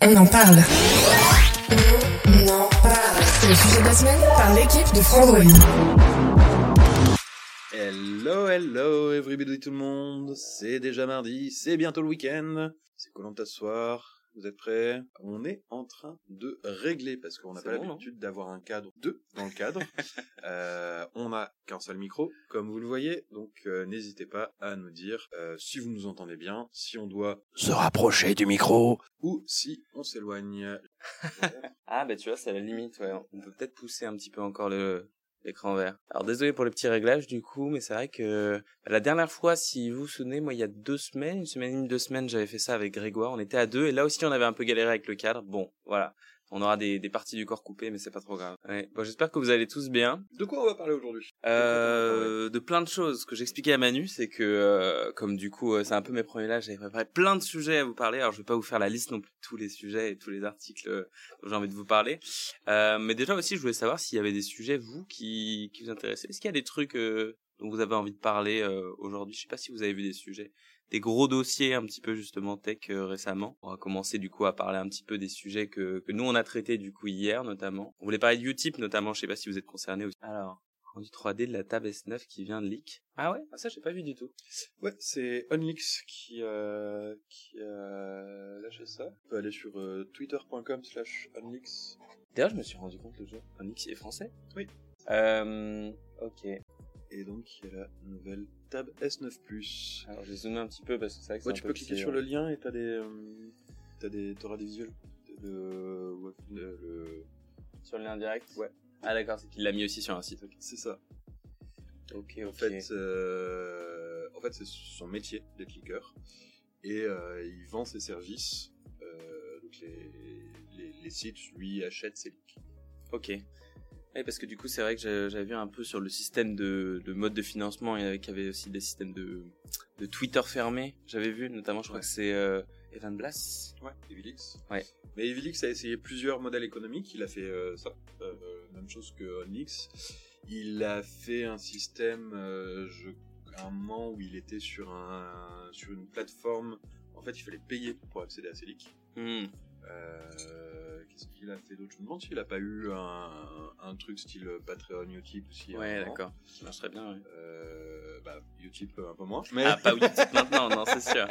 On en parle. On en parle. C'est le sujet de la semaine par l'équipe de Frandroid. Hello, hello, everybody tout le monde. C'est déjà mardi, c'est bientôt le week-end. C'est Colanta ce soir. Vous êtes prêts? On est en train de régler parce qu'on n'a pas bon, l'habitude d'avoir un cadre 2 dans le cadre. Euh, on n'a qu'un seul micro, comme vous le voyez. Donc euh, n'hésitez pas à nous dire euh, si vous nous entendez bien, si on doit se rapprocher du micro ou si on s'éloigne. Ah bah tu vois, c'est la limite, ouais. On peut peut-être pousser un petit peu encore le Alors désolé pour le petit réglage du coup, mais c'est vrai que bah, la dernière fois, si vous vous souvenez, moi il y a deux semaines, une semaine demie, deux semaines, j'avais fait ça avec Grégoire, on était à deux, et là aussi on avait un peu galéré avec le cadre. Bon, voilà. On aura des, des parties du corps coupées, mais c'est pas trop grave. Ouais. Bon, j'espère que vous allez tous bien. De quoi on va parler aujourd'hui? Euh, de plein de choses. Ce que j'expliquais à Manu, c'est que euh, comme du coup euh, c'est un peu mes premiers là, j'avais préparé plein de sujets à vous parler. Alors je vais pas vous faire la liste non plus de tous les sujets et tous les articles euh, dont j'ai envie de vous parler. Euh, mais déjà aussi, je voulais savoir s'il y avait des sujets vous qui qui vous intéressaient. Est-ce qu'il y a des trucs euh, dont vous avez envie de parler euh, aujourd'hui? Je sais pas si vous avez vu des sujets, des gros dossiers un petit peu justement tech euh, récemment. On va commencer du coup à parler un petit peu des sujets que que nous on a traités du coup hier notamment. On voulait parler de Utip notamment. Je sais pas si vous êtes concernés aussi. Alors rendu 3D de la table S9 qui vient de leak. Ah ouais, ah, ça j'ai pas vu du tout. Ouais, c'est Onlix qui, euh, qui a lâché ça. On peut aller sur euh, twitter.com slash Onlix. D'ailleurs, je me suis rendu compte le jeu. Onyx est français? Oui. Euh, ok. Et donc, il y a la nouvelle Tab S9+. Alors j'ai zoomé un petit peu parce que c'est vrai que Ouais, tu peu peux cliquer petit, sur hein. le lien et t'as des, euh, t'as des, t'auras des visuels. Ouais, le- sur le lien direct. Ouais. Ah d'accord, c'est qu'il l'a mis aussi sur un site. Ok. c'est ça. Ok. En fait, euh, en fait, c'est son métier de clicker et euh, il vend ses services. Donc les, les, les sites lui achètent ses leaks. Ok. Parce que du coup, c'est vrai que j'avais vu un peu sur le système de, de mode de financement, il y avait, qu'il y avait aussi des systèmes de, de Twitter fermés. J'avais vu, notamment, je crois Ouais. que c'est euh, Evan Blass. Ouais, Evilix. Ouais. Mais Evilix a essayé plusieurs modèles économiques. Il a fait euh, ça, euh, même chose que Onyx. Il a fait un système, euh, je, à un moment où il était sur un sur une plateforme. En fait, il fallait payer pour accéder à ses leaks. Euh, Qu'est-ce qu'il a fait d'autre Je me demande s'il a pas eu un, un truc style Patreon, Utip aussi. Ouais, d'accord. Ça marcherait bien. Ouais. Euh, bah, Utip un peu moins. Mais Ah, pas Utip maintenant, non, c'est sûr.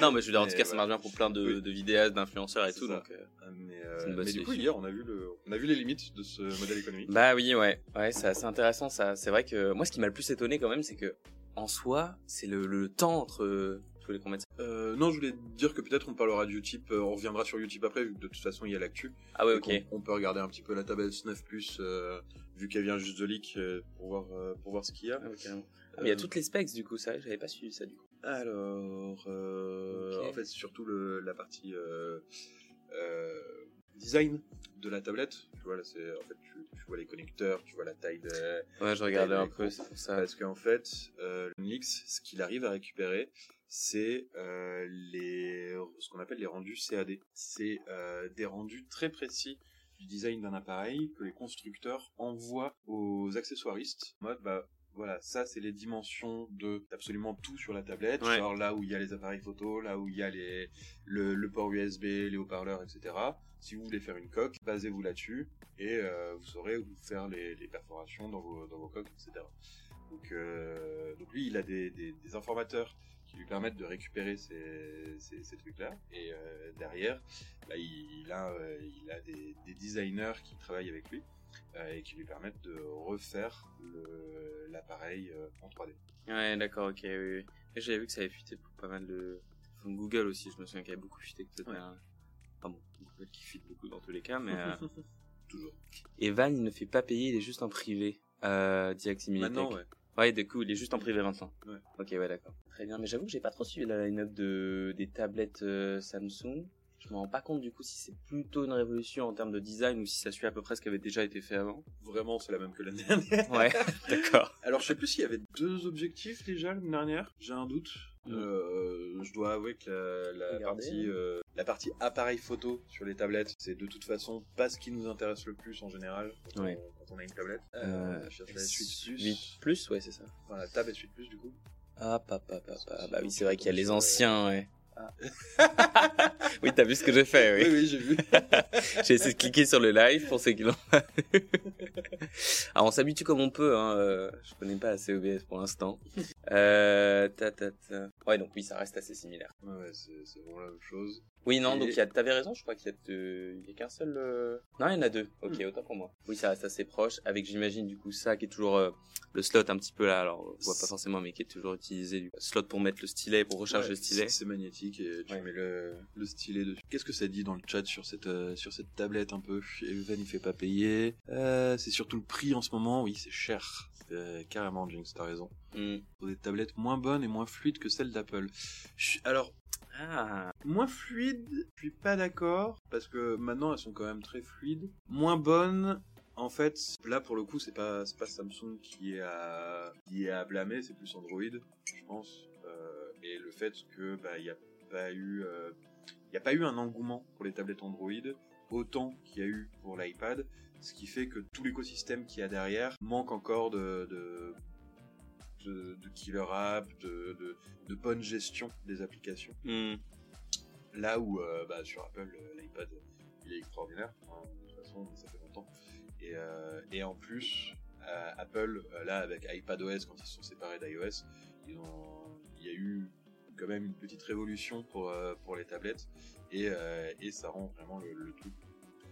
Non, mais je veux dire, en tout cas, ça marche bien pour plein de, Oui. de vidéastes, d'influenceurs et tout, ça. donc. euh, mais, C'est une euh, bonne mais du coup, hier, on a vu le, on a vu les limites de ce modèle économique. Bah oui, ouais, ouais, c'est assez intéressant ça. C'est vrai que moi, ce qui m'a le plus étonné quand même, c'est que en soi, c'est le, le temps entre. Euh, Je voulais qu'on mette ça. Euh, non, je voulais dire que peut-être on parlera de Utip, euh, on reviendra sur Utip après, vu que de toute façon il y a l'actu. Ah ouais, ok. On, peut regarder un petit peu la table S9 Plus, euh, vu qu'elle vient juste de leak, euh, pour voir, euh, pour voir ce qu'il y a. Ah, carrément. Ah, mais il y a toutes les specs du coup, ça, j'avais pas suivi ça du coup. Alors, euh, en fait, c'est surtout le, la partie euh, euh, design de la tablette. Tu vois, là, c'est en fait, tu, tu vois les connecteurs, tu vois la taille de, Ouais, je regardais un peu, c'est pour ça. Parce qu'en fait, euh, Nix, ce qu'il arrive à récupérer, c'est euh, les, ce qu'on appelle les rendus CAD. C'est euh, des rendus très précis du design d'un appareil que les constructeurs envoient aux accessoiristes. En mode, bah, voilà, ça c'est les dimensions de absolument tout sur la tablette, Ouais. genre là où il y a les appareils photo, là où il y a les, le, le port USB, les haut-parleurs, etc. Si vous voulez faire une coque, basez-vous là-dessus et euh, vous saurez où faire les, les perforations dans vos, dans vos coques, etc. Donc, euh, donc lui, il a des, des, des informateurs qui lui permettent de récupérer ces, ces, ces trucs-là. Et euh, derrière, bah, il, il a, euh, il a des, des designers qui travaillent avec lui euh, et qui lui permettent de refaire l'appareil euh, en 3D. Ouais, d'accord, ok, oui, oui. Et j'avais vu que ça avait fuité pour pas mal de. Enfin, Google aussi, je me souviens qu'il y avait beaucoup fuité. Ouais. Enfin bon, Google qui fuite beaucoup dans tous les cas, mais. euh, Toujours. Evan, il ne fait pas payer, il est juste en privé, euh. Maintenant, ouais. Ouais, du coup, il est juste en privé maintenant. Ouais. Ok, ouais, d'accord. Très bien, mais j'avoue que j'ai pas trop suivi la line-up de, des tablettes euh, Samsung. Je me rends pas compte du coup si c'est plutôt une révolution en termes de design ou si ça suit à peu près ce qui avait déjà été fait avant. Vraiment, c'est la même que l'année dernière. Ouais, d'accord. Alors, je sais plus s'il y avait deux objectifs déjà l'année dernière. J'ai un doute. Mm. Euh, je dois avouer que la, la Regardez. partie, euh, la partie appareil photo sur les tablettes, c'est de toute façon pas ce qui nous intéresse le plus en général Ouais. on, on a une tablette. Euh, je cherche la S8 Plus. 8 plus, ouais, c'est ça. Enfin, la tab S8 Plus du coup. Ah, papa, papa. Bah oui, c'est vrai qu'il y a les euh, anciens, ouais. oui, t'as vu ce que j'ai fait, oui. oui, oui j'ai vu. J'ai essayé de cliquer sur le live pour ceux qui l'ont pas vu. Alors on s'habitue comme on peut, hein. euh, je connais pas assez OBS pour l'instant. Euh, ta, ta, ta. Ouais, donc oui, ça reste assez similaire. ouais, c'est vraiment la même chose. Oui, non, Et- donc il y a, t'avais raison, je crois qu'il y a, deux- il y a qu'un seul. euh, Non, il y en a deux. Ok, autant pour moi. Oui, ça reste assez proche, avec j'imagine du coup ça qui est toujours euh, le slot un petit peu là. Alors on voit pas forcément, mais qui est toujours utilisé du slot pour mettre le stylet, pour recharger Ouais, le stylet. C'est c'est et tu Ouais. mets le, le stylet dessus. Qu'est-ce que ça dit dans le chat sur cette, euh, sur cette tablette un peu? Evan il fait pas payer. Euh, c'est surtout le prix en ce moment, oui c'est cher. Euh, carrément Jinx, t'as raison. Hmm. Pour des tablettes moins bonnes et moins fluides que celles d'Apple. Alors, Ah, moins fluides, je suis pas d'accord, parce que maintenant elles sont quand même très fluides. Moins bonnes, en fait, là pour le coup c'est pas, c'est pas Samsung qui est à, qui est à blâmer, c'est plus Android, je pense. Euh, et le fait que bah il y a pas eu, euh, il y a pas eu un engouement pour les tablettes Android autant qu'il y a eu pour l'iPad, ce qui fait que tout l'écosystème qu'il y a derrière manque encore de, de de, de killer app, de, de, de bonne gestion des applications. hmm. Là où euh, bah, sur Apple, euh, l'iPad, il est extraordinaire. hein, de toute façon, ça fait longtemps. Et, euh, et en plus, euh, Apple, là, avec iPadOS, quand ils se sont séparés d'iOS, il y a eu quand même une petite révolution pour, euh, pour les tablettes. Et, euh, et ça rend vraiment le, le truc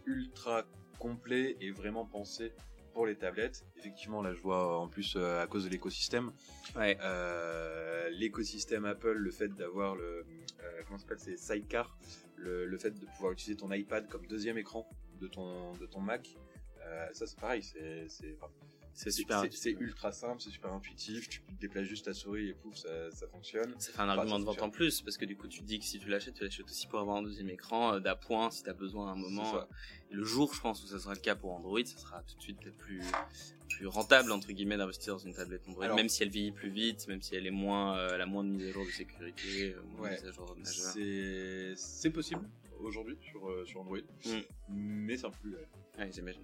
ultra complet et vraiment pensé pour les tablettes. Effectivement, là, je vois en plus euh, à cause de l'écosystème, ouais. euh, l'écosystème Apple, le fait d'avoir le euh, comment s'appelle, c'est Sidecar, le, le fait de pouvoir utiliser ton iPad comme deuxième écran de ton de ton Mac, euh, ça c'est pareil, c'est c'est enfin, C'est super. c'est- ultra simple, c'est super intuitif, tu déplaces juste ta souris et pouf ça, ça fonctionne. Ça fait un argument de vente en plus, parce que du coup, tu te dis que si tu l'achètes, tu l'achètes aussi pour avoir un deuxième écran euh, d'appoint si tu as besoin à un moment. Ça. Le jour, je pense, où ça sera le cas pour Android, ça sera tout de suite peut-être plus, plus rentable, entre guillemets, d'investir dans une tablette Android, Alors- même si elle vieillit plus vite, même si elle est moins, euh, elle a moins de mise à jour de sécurité, euh, moins Ouais. de mise à jour. C'est c'est possible aujourd'hui sur euh, sur Android, Mm. mais c'est un plus Ouais, j'imagine.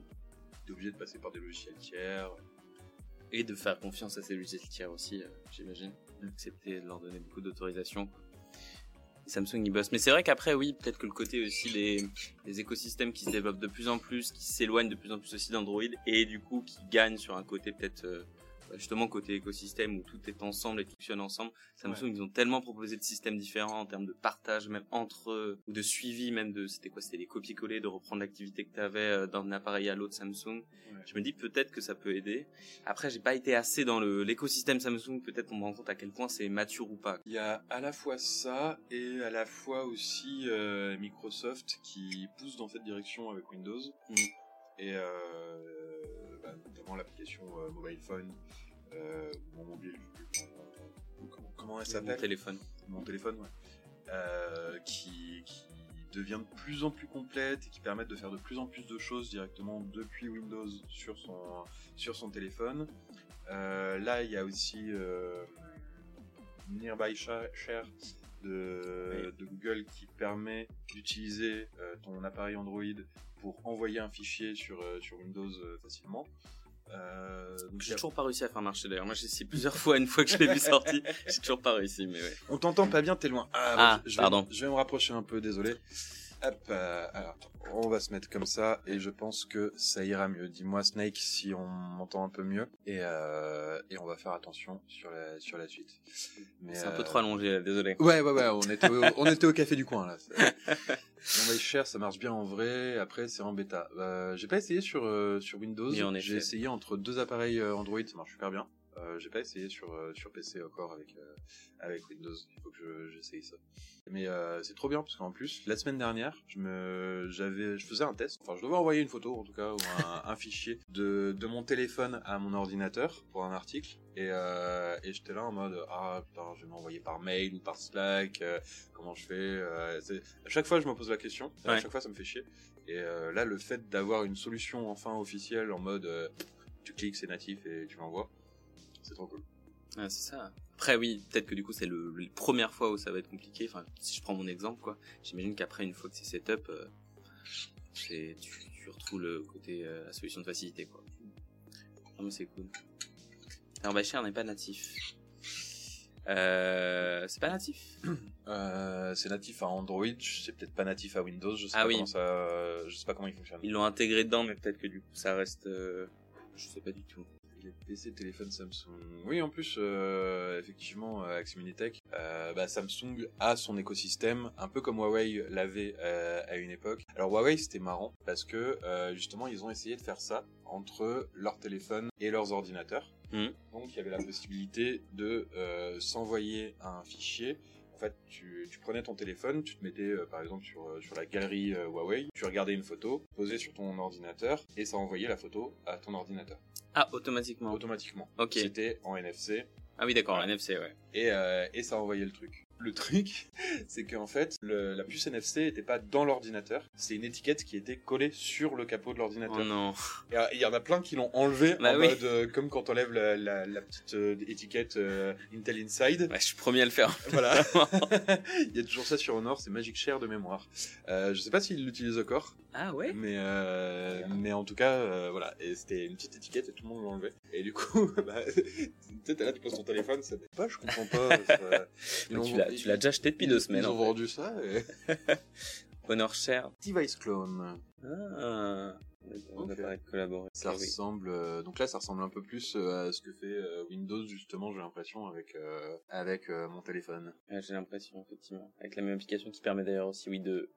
Obligé de passer par des logiciels tiers. Et de faire confiance à ces logiciels tiers aussi, euh, j'imagine. D'accepter de leur donner beaucoup d'autorisation. Samsung y bosse. Mais c'est vrai qu'après, oui, peut-être que le côté aussi des, écosystèmes qui se développent de plus en plus, qui s'éloignent de plus en plus aussi d'Android, et du coup qui gagnent sur un côté peut-être euh, justement côté écosystème où tout est ensemble et tout fonctionne ensemble. Samsung, ils ont tellement proposé de systèmes différents en termes de partage même entre eux, ou de suivi même de, c'était quoi, c'était les copier-coller, de reprendre l'activité que tu avais d'un appareil à l'autre Samsung. Je me dis peut-être que ça peut aider. Après, j'ai pas été assez dans le l'écosystème Samsung. Peut-être on me rend compte à quel point c'est mature ou pas. Il y a à la fois ça et à la fois aussi euh, Microsoft qui pousse dans cette direction avec Windows Mm. et euh, bah, notamment l'application euh, mobile phone euh, ou mon mobile comment, elle Mon s'appelle téléphone. mon téléphone ouais. Euh, qui, qui devient de plus en plus complète et qui permet de faire de plus en plus de choses directement depuis Windows sur son sur son téléphone. Euh, là, il y a aussi euh, Nearby Sha- Share de, de Google qui permet d'utiliser euh, ton appareil Android pour envoyer un fichier sur, euh, sur Windows euh, facilement. Euh, donc J'ai a- toujours pas réussi à faire marcher d'ailleurs. Moi, j'ai essayé plusieurs fois. Une fois que je l'ai vu sorti, j'ai toujours pas réussi. Mais ouais. On t'entend pas bien, t'es loin. Ah, Ah, je, pardon. Je vais me rapprocher un peu, désolé. Hop, euh, alors, on va se mettre comme ça et je pense que ça ira mieux. Dis-moi Snake si on m'entend un peu mieux et, euh, et on va faire attention sur la, sur la suite. C'est un peu euh, trop allongé. là, Désolé. Ouais, ouais, ouais, on était au, on était au café du coin là. On va cher, ça marche bien en vrai. Après, c'est en bêta. Euh, j'ai pas essayé sur euh, sur Windows. J'ai essayé entre deux appareils Android, ça marche super bien. Euh, j'ai pas essayé sur euh, sur PC encore avec euh, avec Windows. Il faut que je- j'essaye ça. Mais euh, c'est trop bien parce qu'en plus la semaine dernière, je me j'avais je faisais un test. Enfin, je devais envoyer une photo en tout cas ou un, un fichier de de mon téléphone à mon ordinateur pour un article. Et, euh, et j'étais là en mode ah putain je vais m'envoyer par mail ou par Slack euh, comment je fais euh, à chaque fois je me pose la question à chaque fois ça me fait chier et là le fait d'avoir une solution enfin officielle en mode tu cliques c'est natif et tu l'envoies c'est trop cool Ah, c'est ça. Après, oui, peut-être que du coup, c'est le, la première fois où ça va être compliqué. Enfin, si je prends mon exemple, quoi. J'imagine qu'après, une fois que c'est setup, euh, c'est, tu, tu retrouves le côté, euh, la solution de facilité, quoi. Non, mais c'est cool. Alors, Bachir n'est pas natif. Euh, c'est pas natif? euh, c'est natif à Android c'est peut-être pas natif à Windows je sais Ah pas oui. comment ça je sais pas comment il fonctionne Ils l'ont intégré dedans, mais peut-être que du coup, ça reste, euh, je sais pas du tout. Les PC, téléphones Samsung. Oui, en plus, euh, effectivement, euh, avec Minitech, euh, bah, Samsung a son écosystème, un peu comme Huawei l'avait euh, à une époque. Alors Huawei, c'était marrant parce que justement, ils ont essayé de faire ça entre leurs téléphones et leurs ordinateurs. Mhm. Donc, il y avait la possibilité de s'envoyer un fichier. En fait, tu, tu prenais ton téléphone, tu te mettais euh, par exemple sur, euh, sur la galerie euh, Huawei, tu regardais une photo, posée sur ton ordinateur, et ça envoyait la photo à ton ordinateur Ah, automatiquement. automatiquement. Ok. C'était en NFC Ah oui, d'accord, Ouais. NFC, ouais. et, euh, et ça envoyait le truc. Le truc, c'est qu'en fait, le- la puce NFC était pas dans l'ordinateur, c'est une étiquette qui était collée sur le capot de l'ordinateur. Oh non. Et il y en a plein qui l'ont enlevé Bah en oui. mode euh, comme quand on lève la, la, la petite euh, étiquette euh, Intel Inside. Bah, je suis premier à le faire. Voilà. il y a toujours ça sur Honor, c'est Magic Share de mémoire. Euh, je sais pas s'ils l'utilisent encore, Ah ouais? mais mais en tout cas voilà et c'était une petite étiquette et tout le monde l'enlevait et du coup bah, tu sais t'es là tu poses ton téléphone ça pas je comprends pas ça- ils Bah, tu l'as, déjà acheté depuis deux semaines. ils ont en fait. vendu ça et... Honor Share. Device Clone Ah. On va Ok. pas collaborer. ça oui. ressemble euh, donc là ça ressemble un peu plus euh, à ce que fait euh, Windows justement j'ai l'impression avec euh, avec euh, mon téléphone Ouais, j'ai l'impression, effectivement. Avec la même application qui permet d'ailleurs aussi, oui, de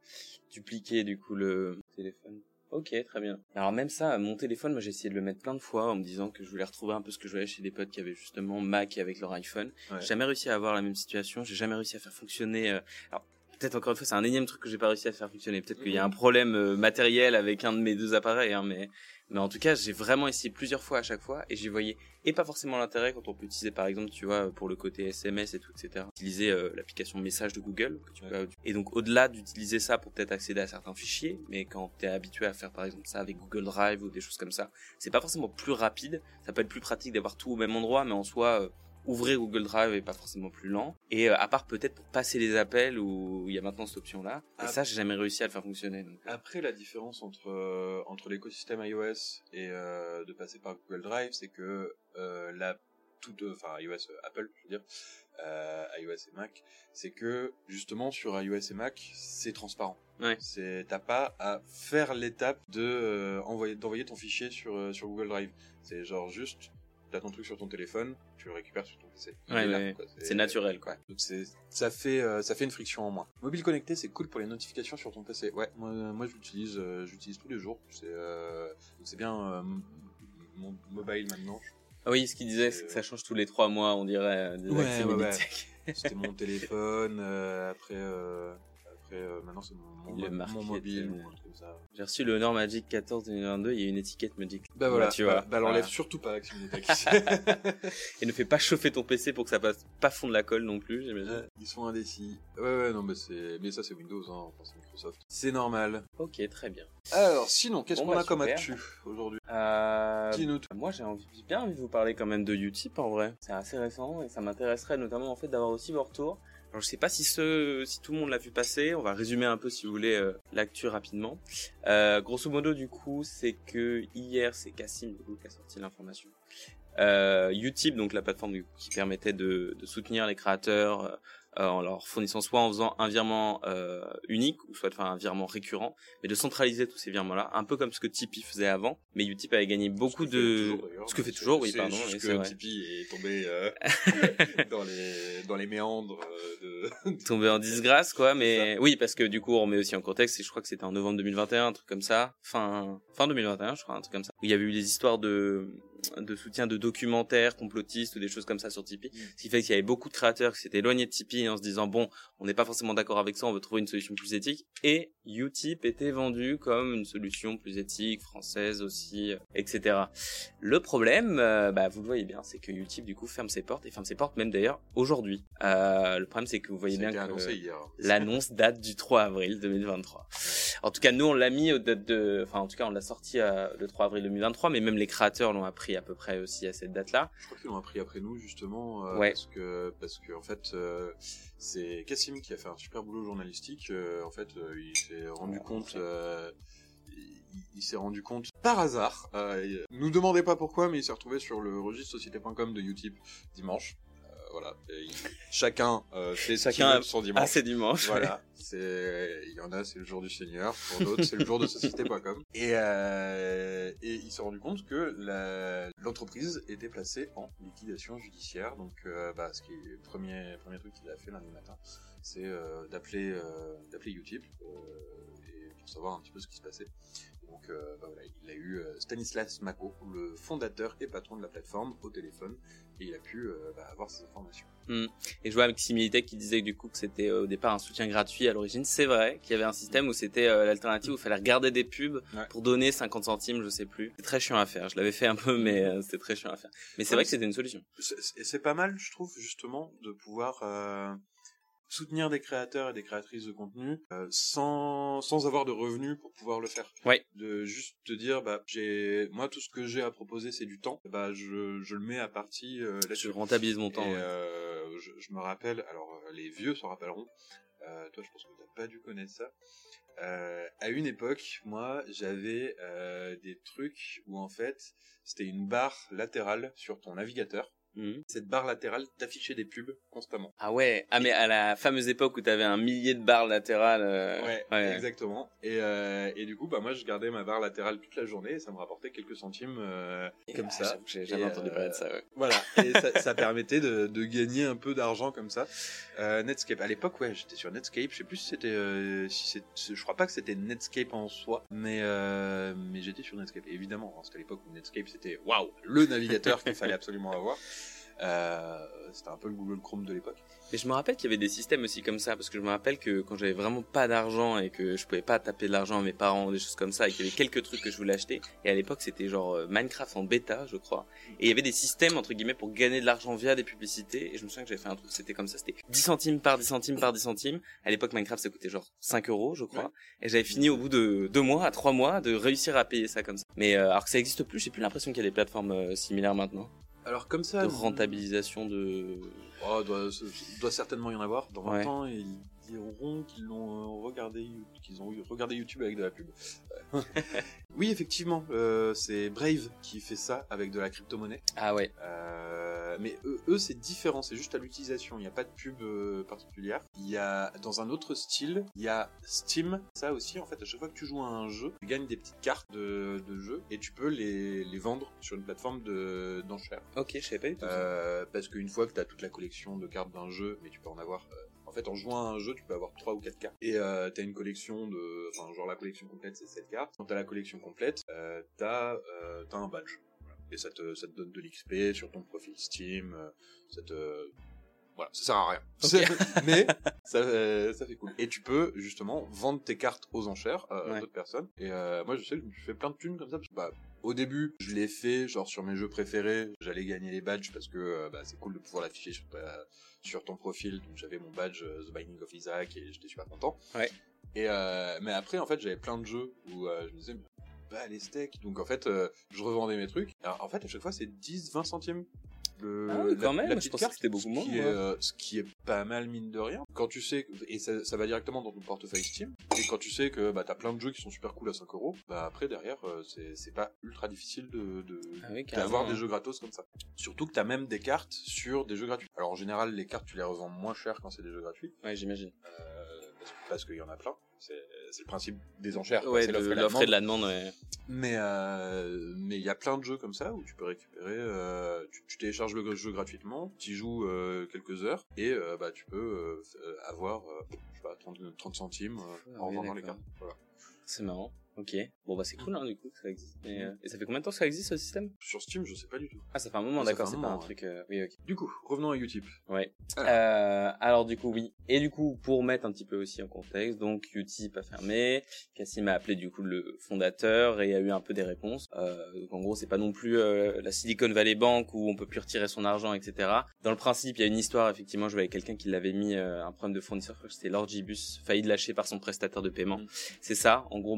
dupliquer, du coup, le téléphone. Ok, très bien. Alors même ça, mon téléphone, moi j'ai essayé de le mettre plein de fois en me disant que je voulais retrouver un peu ce que je voyais chez des potes qui avaient justement Mac avec leur iPhone. Ouais. J'ai jamais réussi à avoir la même situation, j'ai jamais réussi à faire fonctionner... euh, Alors peut-être encore une fois, c'est un énième truc que j'ai pas réussi à faire fonctionner. Peut-être qu'il y a un problème euh, matériel avec un de mes deux appareils, hein, mais... Mais en tout cas, j'ai vraiment essayé plusieurs fois à chaque fois et j'y voyais et pas forcément l'intérêt quand on peut utiliser par exemple, tu vois, pour le côté SMS et tout, etc. Utiliser euh, l'application message de Google. Que tu et donc au-delà d'utiliser ça pour peut-être accéder à certains fichiers, mais quand t'es habitué à faire par exemple ça avec Google Drive ou des choses comme ça, c'est pas forcément plus rapide. Ça peut être plus pratique d'avoir tout au même endroit, mais en soi, euh, ouvrir Google Drive est pas forcément plus lent. Et euh, à part peut-être pour passer les appels où il y a maintenant cette option-là. Et ça, j'ai jamais réussi à le faire fonctionner. donc. Après, la différence entre euh, entre l'écosystème iOS et euh, de passer par Google Drive, c'est que euh, la toute, enfin iOS, euh, Apple, je veux dire, euh, iOS et Mac, c'est que justement sur iOS et Mac, c'est transparent. Ouais. C'est t'as pas à faire l'étape de euh, envoyer d'envoyer ton fichier sur euh, sur Google Drive. C'est genre juste t'as ton truc sur ton téléphone, tu le récupères sur ton PC. Ouais, ouais. C'est naturel, quoi. Donc c'est ça fait euh, ça fait une friction en moins. Mobile connecté, c'est cool pour les notifications sur ton PC. Ouais, moi moi je l'utilise euh, j'utilise tous les jours. C'est euh, c'est bien euh, mon mobile maintenant. Ah oui, ce qu'il disait, c'est que ça change tous les trois mois, on dirait. euh, des Ouais. C'était mon téléphone euh, après euh, euh, maintenant c'est mon, mon, Le mon mobile ou un truc comme ça. J'ai reçu le Honor Magic 14 2022, il y a une étiquette Magic. Bah voilà, tu vois. Bah, bah, l'enlève Voilà. surtout pas avec. Et ne fais pas chauffer ton PC pour que ça passe pas fond de la colle non plus, j'imagine. Ils sont indécis. Ouais ouais non mais c'est mais ça c'est Windows hein, enfin, c'est Microsoft. C'est normal. Ok, très bien. Alors sinon qu'est-ce qu'on bah, a comme actu aujourd'hui? Euh, moi, j'ai envie, j'ai bien envie de vous parler quand même de Utip en vrai. C'est assez récent et ça m'intéresserait notamment en fait d'avoir aussi vos retours. Alors, je sais pas si ce, si tout le monde l'a vu passer. On va résumer un peu si vous voulez euh, l'actu rapidement. Euh, grosso modo, du coup, c'est que hier, c'est Cassim du coup, qui a sorti l'information. Euh, Utip, donc la plateforme qui permettait de, de soutenir les créateurs euh, en leur fournissant soit en faisant un virement euh, unique ou soit de faire un virement récurrent, mais de centraliser tous ces virements-là, un peu comme ce que Tipeee faisait avant. Mais Utip avait gagné beaucoup Ce de, toujours, ce que fait toujours, oui, pardon, juste que vrai. Tipeee est tombé euh, dans les dans les méandres euh, de. tombé en disgrâce quoi mais oui parce que du coup on remet aussi en contexte et je crois que c'était en novembre 2021 un truc comme ça fin fin 2021 je crois un truc comme ça où il y avait eu des histoires de de soutien de documentaires complotistes ou des choses comme ça sur Tipeee. Ce qui fait qu'il y avait beaucoup de créateurs qui s'étaient éloignés de Tipeee en se disant bon, on n'est pas forcément d'accord avec ça, on veut trouver une solution plus éthique. Et Utip était vendu comme une solution plus éthique, française aussi, euh, etc. Le problème, euh, bah, vous le voyez bien, c'est que Utip du coup ferme ses portes et ferme ses portes même d'ailleurs aujourd'hui. Euh, le problème c'est que vous voyez bien que l'annonce date du 3 avril 2023. En tout cas, nous on l'a mis au date de, enfin en tout cas on l'a sorti euh, le 3 avril 2023, mais même les créateurs l'ont appris à peu près aussi à cette date-là. Je crois qu'ils l'ont appris après nous justement euh, Ouais. parce que parce que en fait euh, c'est Cassim qui a fait un super boulot journalistique. euh, en fait, il s'est rendu Ouais, compte. il, il s'est rendu compte par hasard. Il- nous demandez pas pourquoi, mais il s'est retrouvé sur le registre société.com de Utip dimanche. Voilà. Et chacun euh, fait Chacun son dimanche. Ah, c'est dimanche. Voilà, c'est il y en a c'est le jour du Seigneur, pour d'autres c'est le jour de société.com. Et euh, et il s'est rendu compte que la- l'entreprise était placée en liquidation judiciaire. Donc euh, bah ce qui est le premier premier truc qu'il a fait lundi matin, c'est euh, d'appeler euh, d'appeler Utip et pour savoir un petit peu ce qui se passait. Donc euh, bah, voilà, il a eu Stanislas Mako, le fondateur et patron de la plateforme, au téléphone et il a pu euh, bah, avoir ces informations. Et je vois avec Similitech qui disait que du coup que c'était euh, au départ un soutien gratuit à l'origine. C'est vrai qu'il y avait un système où c'était euh, l'alternative où il fallait regarder des pubs Ouais. pour donner 50 centimes, je sais plus. C'est très chiant à faire. Je l'avais fait un peu, mais c'était très chiant à faire. Mais c'est Ouais, vrai que c'était une solution. C'est- pas mal, je trouve, justement, de pouvoir euh, soutenir des créateurs et des créatrices de contenu euh, sans, sans avoir de revenus pour pouvoir le faire. Ouais. De juste te dire, bah, j'ai, moi, tout ce que j'ai à proposer, c'est du temps. Bah, je, je le mets à partie euh, Je là-dessus. rentabilise mon temps. Et ouais. euh, je, je me rappelle, alors euh, les vieux s'en rappelleront, euh, toi je pense que t'as pas dû connaître ça. Euh, à une époque, moi j'avais euh, des trucs où en fait c'était une barre latérale sur ton navigateur. Mhm. Cette barre latérale t'affichait des pubs constamment. Ah ouais. Ah mais à la fameuse époque où t'avais un millier de barres latérales. euh, exactement. Et, euh, et du coup, bah moi je gardais ma barre latérale toute la journée et ça me rapportait quelques centimes euh, comme Ah, ça. J'ai jamais Et, entendu parler de ça. Ouais. Voilà, et ça, ça permettait de, de gagner un peu d'argent comme ça. Euh, Netscape, à l'époque, ouais, j'étais sur Netscape. Je sais plus si c'était, euh, si c'est, je crois pas que c'était Netscape en soi, mais euh, mais j'étais sur Netscape. Et évidemment, hein, c'était à l'époque où Netscape c'était waouh, le navigateur qu'il fallait absolument avoir. Euh, c'était un peu le Google Chrome de l'époque. Mais je me rappelle qu'il y avait des systèmes aussi comme ça, parce que je me rappelle que quand j'avais vraiment pas d'argent et que je pouvais pas taper de l'argent à mes parents, des choses comme ça, et qu'il y avait quelques trucs que je voulais acheter, et à l'époque c'était genre euh, Minecraft en bêta, je crois, et il y avait des systèmes, entre guillemets, pour gagner de l'argent via des publicités, et je me souviens que j'avais fait un truc, c'était comme ça, c'était 10 centimes par 10 centimes par 10 centimes, à l'époque Minecraft ça coûtait genre 5 euros, je crois, Ouais. et j'avais fini au bout de deux mois, à trois mois, de réussir à payer ça comme ça. Mais euh, alors que ça existe plus, j'ai plus l'impression qu'il y a des plateformes euh, similaires maintenant, Alors comme ça, de rentabilisation de... Oh, doit, doit certainement y en avoir. Dans 20 Ouais. ans, diront qu'ils l'ont euh, regardé, qu'ils ont regardé YouTube avec de la pub. Oui, effectivement, euh, c'est Brave qui fait ça avec de la crypto-monnaie. Ah ouais. Euh, mais eux, eux, c'est différent, c'est juste à l'utilisation. Il n'y a pas de pub euh, particulière. Il y a, dans un autre style, il y a Steam. Ça aussi, en fait, à chaque fois que tu joues à un jeu, tu gagnes des petites cartes de, de jeu et tu peux les, les vendre sur une plateforme de, d'enchères. Ok, je savais pas du tout. ça. Euh, parce qu'une fois que tu as toute la collection de cartes d'un jeu, mais tu peux en avoir. Euh, en fait, en jouant à un jeu, tu peux avoir 3 ou 4 cartes. Et euh, tu as une collection de. Enfin, genre la collection complète, c'est 7 cartes. Quand tu as la collection complète, euh, tu as, un badge. Et ça te, ça te donne de l'XP sur ton profil Steam. euh, ça te. Voilà, ça sert à rien. mais ça, euh, ça fait cool. Et tu peux justement vendre tes cartes aux enchères euh, à d'autres personnes. Et euh, moi, je sais que je fait plein de thunes comme ça. Parce que, bah, au début, je l'ai fait, genre sur mes jeux préférés, j'allais gagner les badges parce que bah, c'est cool de pouvoir l'afficher sur, ta- sur ton profil. Donc j'avais mon badge The Binding of Isaac et j'étais super content. Ouais. Et mais après, en fait, j'avais plein de jeux où je me disais, bah les steaks. Donc en fait, je revendais mes trucs. Alors, en fait, à chaque fois, c'est 10-20 centimes. Le, Ah oui, quand même, petite je pensais que c'était beaucoup ce moins, qui moi. est, euh, ce qui est pas mal mine de rien. Quand tu sais, et ça, ça va directement dans ton portefeuille Steam, et quand tu sais que bah, t'as plein de jeux qui sont super cool à 5 euros, bah après derrière, euh, c'est pas ultra difficile de, de- Ah oui, d'avoir des jeux gratos comme ça. Surtout que t'as même des cartes sur des jeux gratuits. Alors en général, les cartes tu les revends moins cher quand c'est des jeux gratuits, Ouais, j'imagine. euh, parce, parce qu'il y en a plein. C'est le principe des enchères. Ouais, de l'offre et de demande. la demande, ouais. Mais euh, mais il y a plein de jeux comme ça où tu peux récupérer, euh, tu, tu télécharges le jeu gratuitement, tu y joues euh, quelques heures et bah tu peux avoir je sais pas 30, 30 centimes Ah en oui, vendant les cartes. Voilà. C'est marrant. Ok. Bon bah c'est cool hein, du coup que ça existe. Euh, Et ça fait combien de temps que ça existe ce système? Sur Steam, je sais pas du tout. Ah ça fait un moment d'accord, c'est pas un truc. euh, Oui ok. Du coup, revenons à Utip. Ouais. Alors. Euh, alors du coup oui. Et du coup pour mettre un petit peu aussi en contexte, donc Utip a fermé. Cassim a appelé du coup le fondateur et il y a eu un peu des réponses. Euh, donc en gros c'est pas non plus euh, la Silicon Valley Bank où on peut plus retirer son argent etc. Dans le principe il y a une histoire effectivement. Je voyais quelqu'un qui l'avait mis euh, un problème de fournisseur. C'était Lord Gibus failli de lâcher par son prestataire de paiement. C'est ça. En gros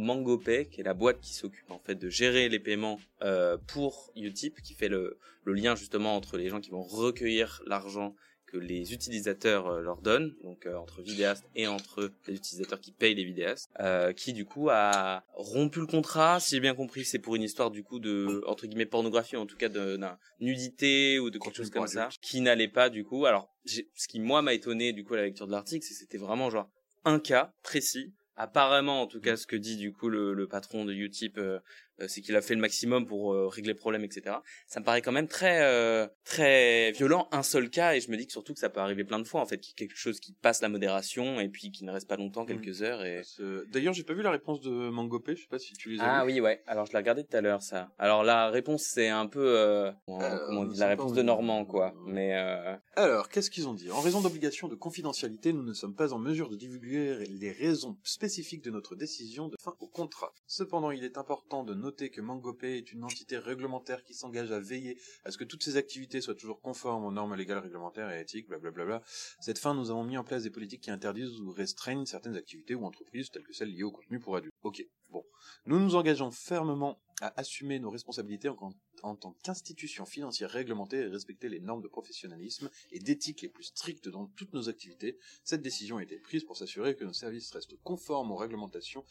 Qui est la boîte qui s'occupe en fait de gérer les paiements euh, pour Utip qui fait le, le lien justement entre les gens qui vont recueillir l'argent que les utilisateurs euh, leur donnent, donc euh, entre vidéastes et entre les utilisateurs qui payent les vidéastes, qui du coup a rompu le contrat, si j'ai bien compris, c'est pour une histoire du coup de entre guillemets pornographie, en tout cas de nudité ou de quelque chose comme ça, qui n'allait pas du coup. Alors, ce qui moi m'a étonné du coup à la lecture de l'article, c'est que c'était vraiment genre un cas précis. Apparemment, en tout cas, ce que dit du coup le, patron de Utip, euh, c'est qu'il a fait le maximum pour euh, régler le problème, etc. Ça me paraît quand même très euh, très violent, un seul cas, et je me dis que surtout que ça peut arriver plein de fois, en fait, quelque chose qui passe la modération et puis qui ne reste pas longtemps, quelques heures. Et... Euh, D'ailleurs, j'ai pas vu la réponse de MangoPay, je sais pas si tu les as Ah oui, ouais. Alors je l'ai regardé tout à l'heure, ça. Alors la réponse, c'est un peu, euh, bon, Euh, comment on dit, c'est la réponse de Normand, quoi. Mais euh, Alors, qu'est-ce qu'ils ont dit? En raison d'obligations de confidentialité, nous ne sommes pas en mesure de divulguer les raisons spécifiques de notre décision de fin au contrat. Cependant, il est important de noter que MangoPay est une entité réglementaire qui s'engage à veiller à ce que toutes ses activités soient toujours conformes aux normes légales, réglementaires et éthiques, blablabla. Cette fin, nous avons mis en place des politiques qui interdisent ou restreignent certaines activités ou entreprises telles que celles liées au contenu pour adultes. Ok, bon. Nous nous engageons fermement à assumer nos responsabilités en, en tant qu'institution financière réglementée et respecter les normes de professionnalisme et d'éthique les plus strictes dans toutes nos activités. Cette décision a été prise pour s'assurer que nos services restent conformes aux réglementations.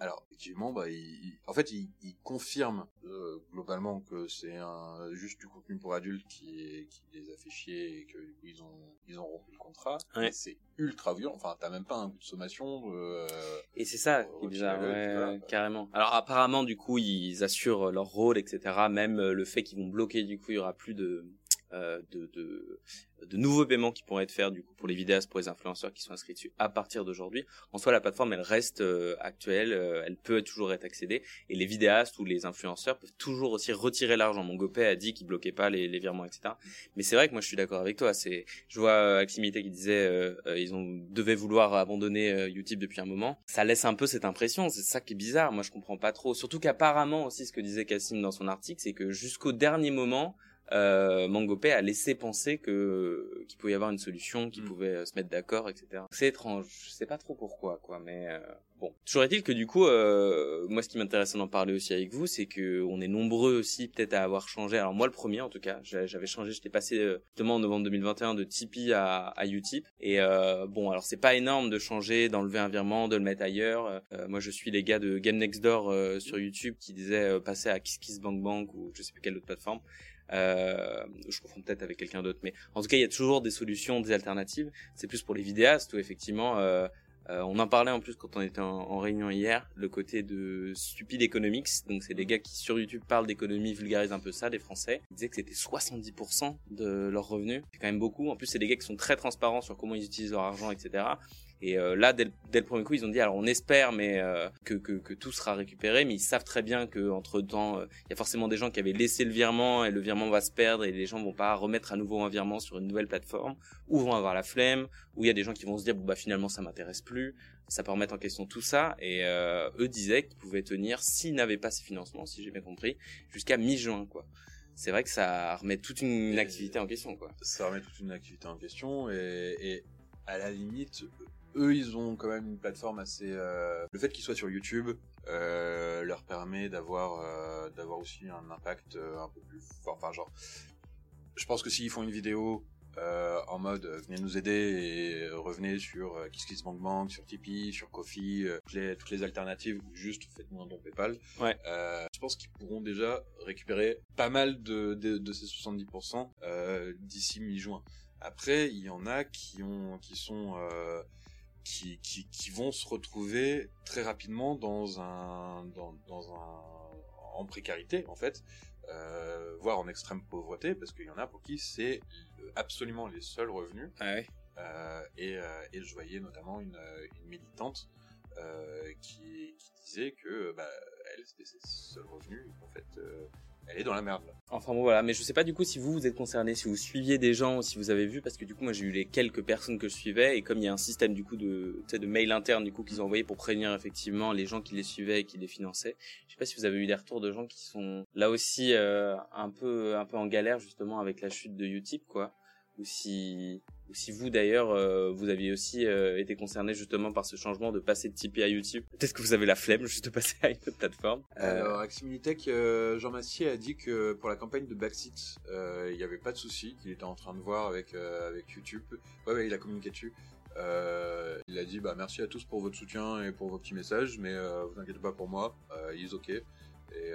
Alors, effectivement, bah, il, en fait, il, il confirme euh, globalement que c'est un, juste du contenu pour adultes qui, est- qui les a fait chier et que du coup, ils ont, ils ont rompu le contrat. Ouais. C'est ultra violent. Enfin, t'as même pas un coup de sommation. euh, et c'est ça bizarre, ouais, voilà. carrément. Alors apparemment, du coup, ils assurent leur rôle, etc. Même le fait qu'ils vont bloquer, du coup, il y aura plus de euh, de, de, nouveaux paiements qui pourront être faits du coup pour les vidéastes, pour les influenceurs qui sont inscrits dessus à partir d'aujourd'hui. En soi, la plateforme elle reste euh, actuelle, euh, elle peut toujours être accédée et les vidéastes ou les influenceurs peuvent toujours aussi retirer l'argent. Mon GoPay a dit qu'il bloquait pas les, virements, etc. Mais c'est vrai que moi je suis d'accord avec toi. C'est, je vois euh, Aximité qui disait euh, euh, ils ont devaient vouloir abandonner euh, Utip depuis un moment. Ça laisse un peu cette impression. C'est ça qui est bizarre. Moi je comprends pas trop. Surtout qu'apparemment aussi ce que disait Cassim dans son article, c'est que jusqu'au dernier moment euh, MangoPay a laissé penser que qu'il pouvait y avoir une solution, qu'ils Mm. pouvaient euh, se mettre d'accord, etc. C'est étrange, je sais pas trop pourquoi, quoi, mais euh, bon. Toujours est-il que du coup, euh, moi, ce qui m'intéresse d'en parler aussi avec vous, c'est que on est nombreux aussi peut-être à avoir changé. Alors moi, le premier, en tout cas, j'a- j'avais changé, j'étais passé euh, justement en novembre 2021 de Tipeee à, à Utip. Et euh, bon, alors c'est pas énorme de changer, d'enlever un virement, de le mettre ailleurs. Euh, moi, je suis les gars de Game Next Door euh, sur YouTube qui disaient euh, passer à KissKissBankBank ou je sais plus quelle autre plateforme. Euh, je confonds peut-être avec quelqu'un d'autre, mais en tout cas, il y a toujours des solutions, des alternatives. C'est plus pour les vidéastes où effectivement, euh, euh, on en parlait en plus quand on était en, en réunion hier, le côté de Stupid Economics. Donc c'est des gars qui sur YouTube parlent d'économie, vulgarisent un peu ça, des Français. Ils disaient que c'était 70% de leurs revenus. C'est quand même beaucoup. En plus, c'est des gars qui sont très transparents sur comment ils utilisent leur argent, etc. Et euh, là, dès le, dès le premier coup, ils ont dit alors on espère, mais euh, que, que, que tout sera récupéré, mais ils savent très bien que entre temps, il y a forcément des gens qui avaient laissé le virement et le virement va se perdre et les gens vont pas remettre à nouveau un virement sur une nouvelle plateforme ou vont avoir la flemme ou il y a des gens qui vont se dire bon bah finalement ça m'intéresse plus. Ça peut remettre en question tout ça et euh, eux disaient qu'ils pouvaient tenir s'ils n'avaient pas ces financements, si j'ai bien compris, jusqu'à mi-juin quoi. C'est vrai que ça remet toute une activité en question quoi. ça remet toute une activité en question et, et à la limite eux ils ont quand même une plateforme assez euh, le fait qu'ils soient sur YouTube euh, leur permet d'avoir euh, d'avoir aussi un impact euh, un peu plus fort enfin genre je pense que s'ils font une vidéo euh, en mode euh, venez nous aider et revenez sur euh, KissKissBankBank, sur Tipeee, sur Kofi, toutes, les, toutes les alternatives ou juste faites-nous un don PayPal. Ouais. Euh, je pense qu'ils pourront déjà récupérer pas mal de, de, de ces 70% euh, d'ici mi-juin. Après, il y en a qui ont, qui sont, euh, qui, qui, qui vont se retrouver très rapidement dans un, dans, dans un, en précarité en fait, euh, voire en extrême pauvreté, parce qu'il y en a pour qui c'est absolument les seuls revenus. Ah ouais. Euh, et, euh, et je voyais notamment une, une militante euh, qui, qui disait que bah, elle, c'était ses seuls revenus. En fait, elle est dans la merde. Enfin bon voilà, mais je sais pas du coup si vous vous êtes concerné, si vous suiviez des gens, si vous avez vu, parce que du coup moi j'ai eu les quelques personnes que je suivais et comme il y a un système du coup de, de mail interne du coup qu'ils ont envoyé pour prévenir effectivement les gens qui les suivaient et qui les finançaient. Je sais pas si vous avez eu des retours de gens qui sont là aussi euh, un peu un peu en galère justement avec la chute de Utip quoi, ou si ou si vous d'ailleurs euh, vous aviez aussi euh, été concerné justement par ce changement de passer de Tipeee à YouTube. Peut-être que vous avez la flemme juste de passer à une autre plateforme. Euh... Alors Aximilitech, Jean Massier a dit que pour la campagne de Backseat, il n'y avait pas de souci, qu'il était en train de voir avec avec YouTube. Ouais, ouais, il a communiqué dessus. il a dit bah merci à tous pour votre soutien et pour vos petits messages, mais vous inquiétez pas pour moi, il est ok. Et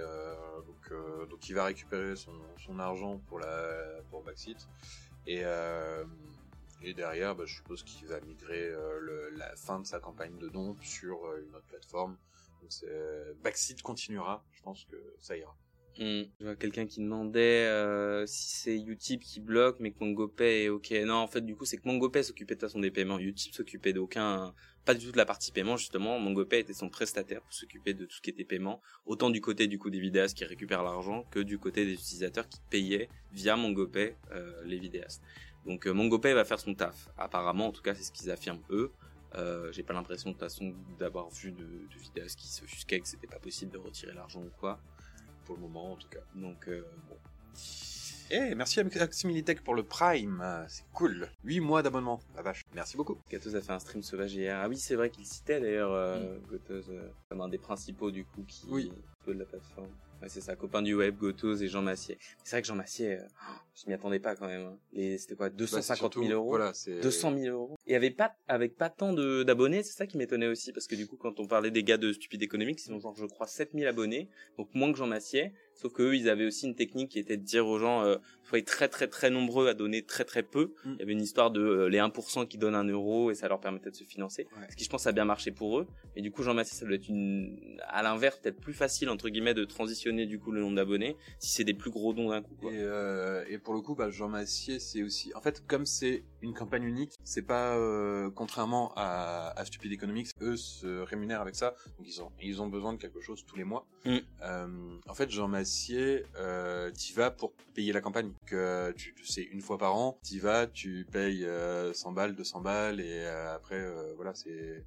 donc, donc il va récupérer son, son argent pour la pour Backseat. Et, euh, et derrière, bah, je suppose qu'il va migrer euh, la fin de sa campagne de dons sur euh, une autre plateforme. Donc Backseat continuera, je pense que ça ira. Hmm. Je quelqu'un qui demandait si c'est Utip qui bloque, mais que MongoPay est ok. Non, en fait, du coup, c'est que MongoPay s'occupait de toute façon des paiements. Utip s'occupait d'aucun, pas du tout de la partie paiement justement. MongoPay était son prestataire pour s'occuper de tout ce qui était paiement, autant du côté du coup des vidéastes qui récupèrent l'argent que du côté des utilisateurs qui payaient via MongoPay euh, les vidéastes. Donc euh, MongoPay va faire son taf. Apparemment, en tout cas, c'est ce qu'ils affirment eux. Euh, j'ai pas l'impression de toute façon d'avoir vu de, de vidéastes qui s'offusquaient que c'était pas possible de retirer l'argent ou quoi. Pour le moment, en tout cas. Donc euh, bon. Eh, merci à Aximilitech pour le Prime, c'est cool. 8 mois d'abonnement, la vache. Merci beaucoup. Gatos a fait un stream sauvage hier. Ah oui, c'est vrai qu'il citait d'ailleurs euh, mm. euh, comme un des principaux du coup qui oui. de la plateforme. Ouais, c'est ça, copain du web, Gotos et Jean Massier. C'est vrai que Jean Massier, euh, je m'y attendais pas quand même. Hein. C'était quoi, 250 000 euros? voilà, 200 000 euros. Et avait pas, avec pas tant de d'abonnés, c'est ça qui m'étonnait aussi, parce que du coup, quand on parlait des gars de Stupide Économique, ils ont genre, je crois, 7000 abonnés, donc moins que Jean Massier. Sauf que eux, ils avaient aussi une technique qui était de dire aux gens, euh, soyez très très très nombreux à donner très très peu. Mm. Il y avait une histoire de euh, les 1% qui donnent un euro et ça leur permettait de se financer. Ce qui, je pense, a bien marché pour eux. Et du coup, Jean Massier, ça doit être une, à l'inverse, peut-être plus facile entre guillemets de transitionner du coup le nombre d'abonnés si c'est des plus gros dons d'un coup. Quoi. Et, euh, et pour le coup, bah, Jean Massier, c'est aussi, en fait, comme c'est une campagne unique, c'est pas euh, contrairement à, à Stupid Economics, eux se rémunèrent avec ça, donc ils ont ils ont besoin de quelque chose tous les mois. Mm. Euh, en fait, Jean Massier, euh, t'y vas pour payer la campagne. Que tu c'est une fois par an, t'y vas, tu payes euh, 100 balles, 200 balles, et euh, après voilà c'est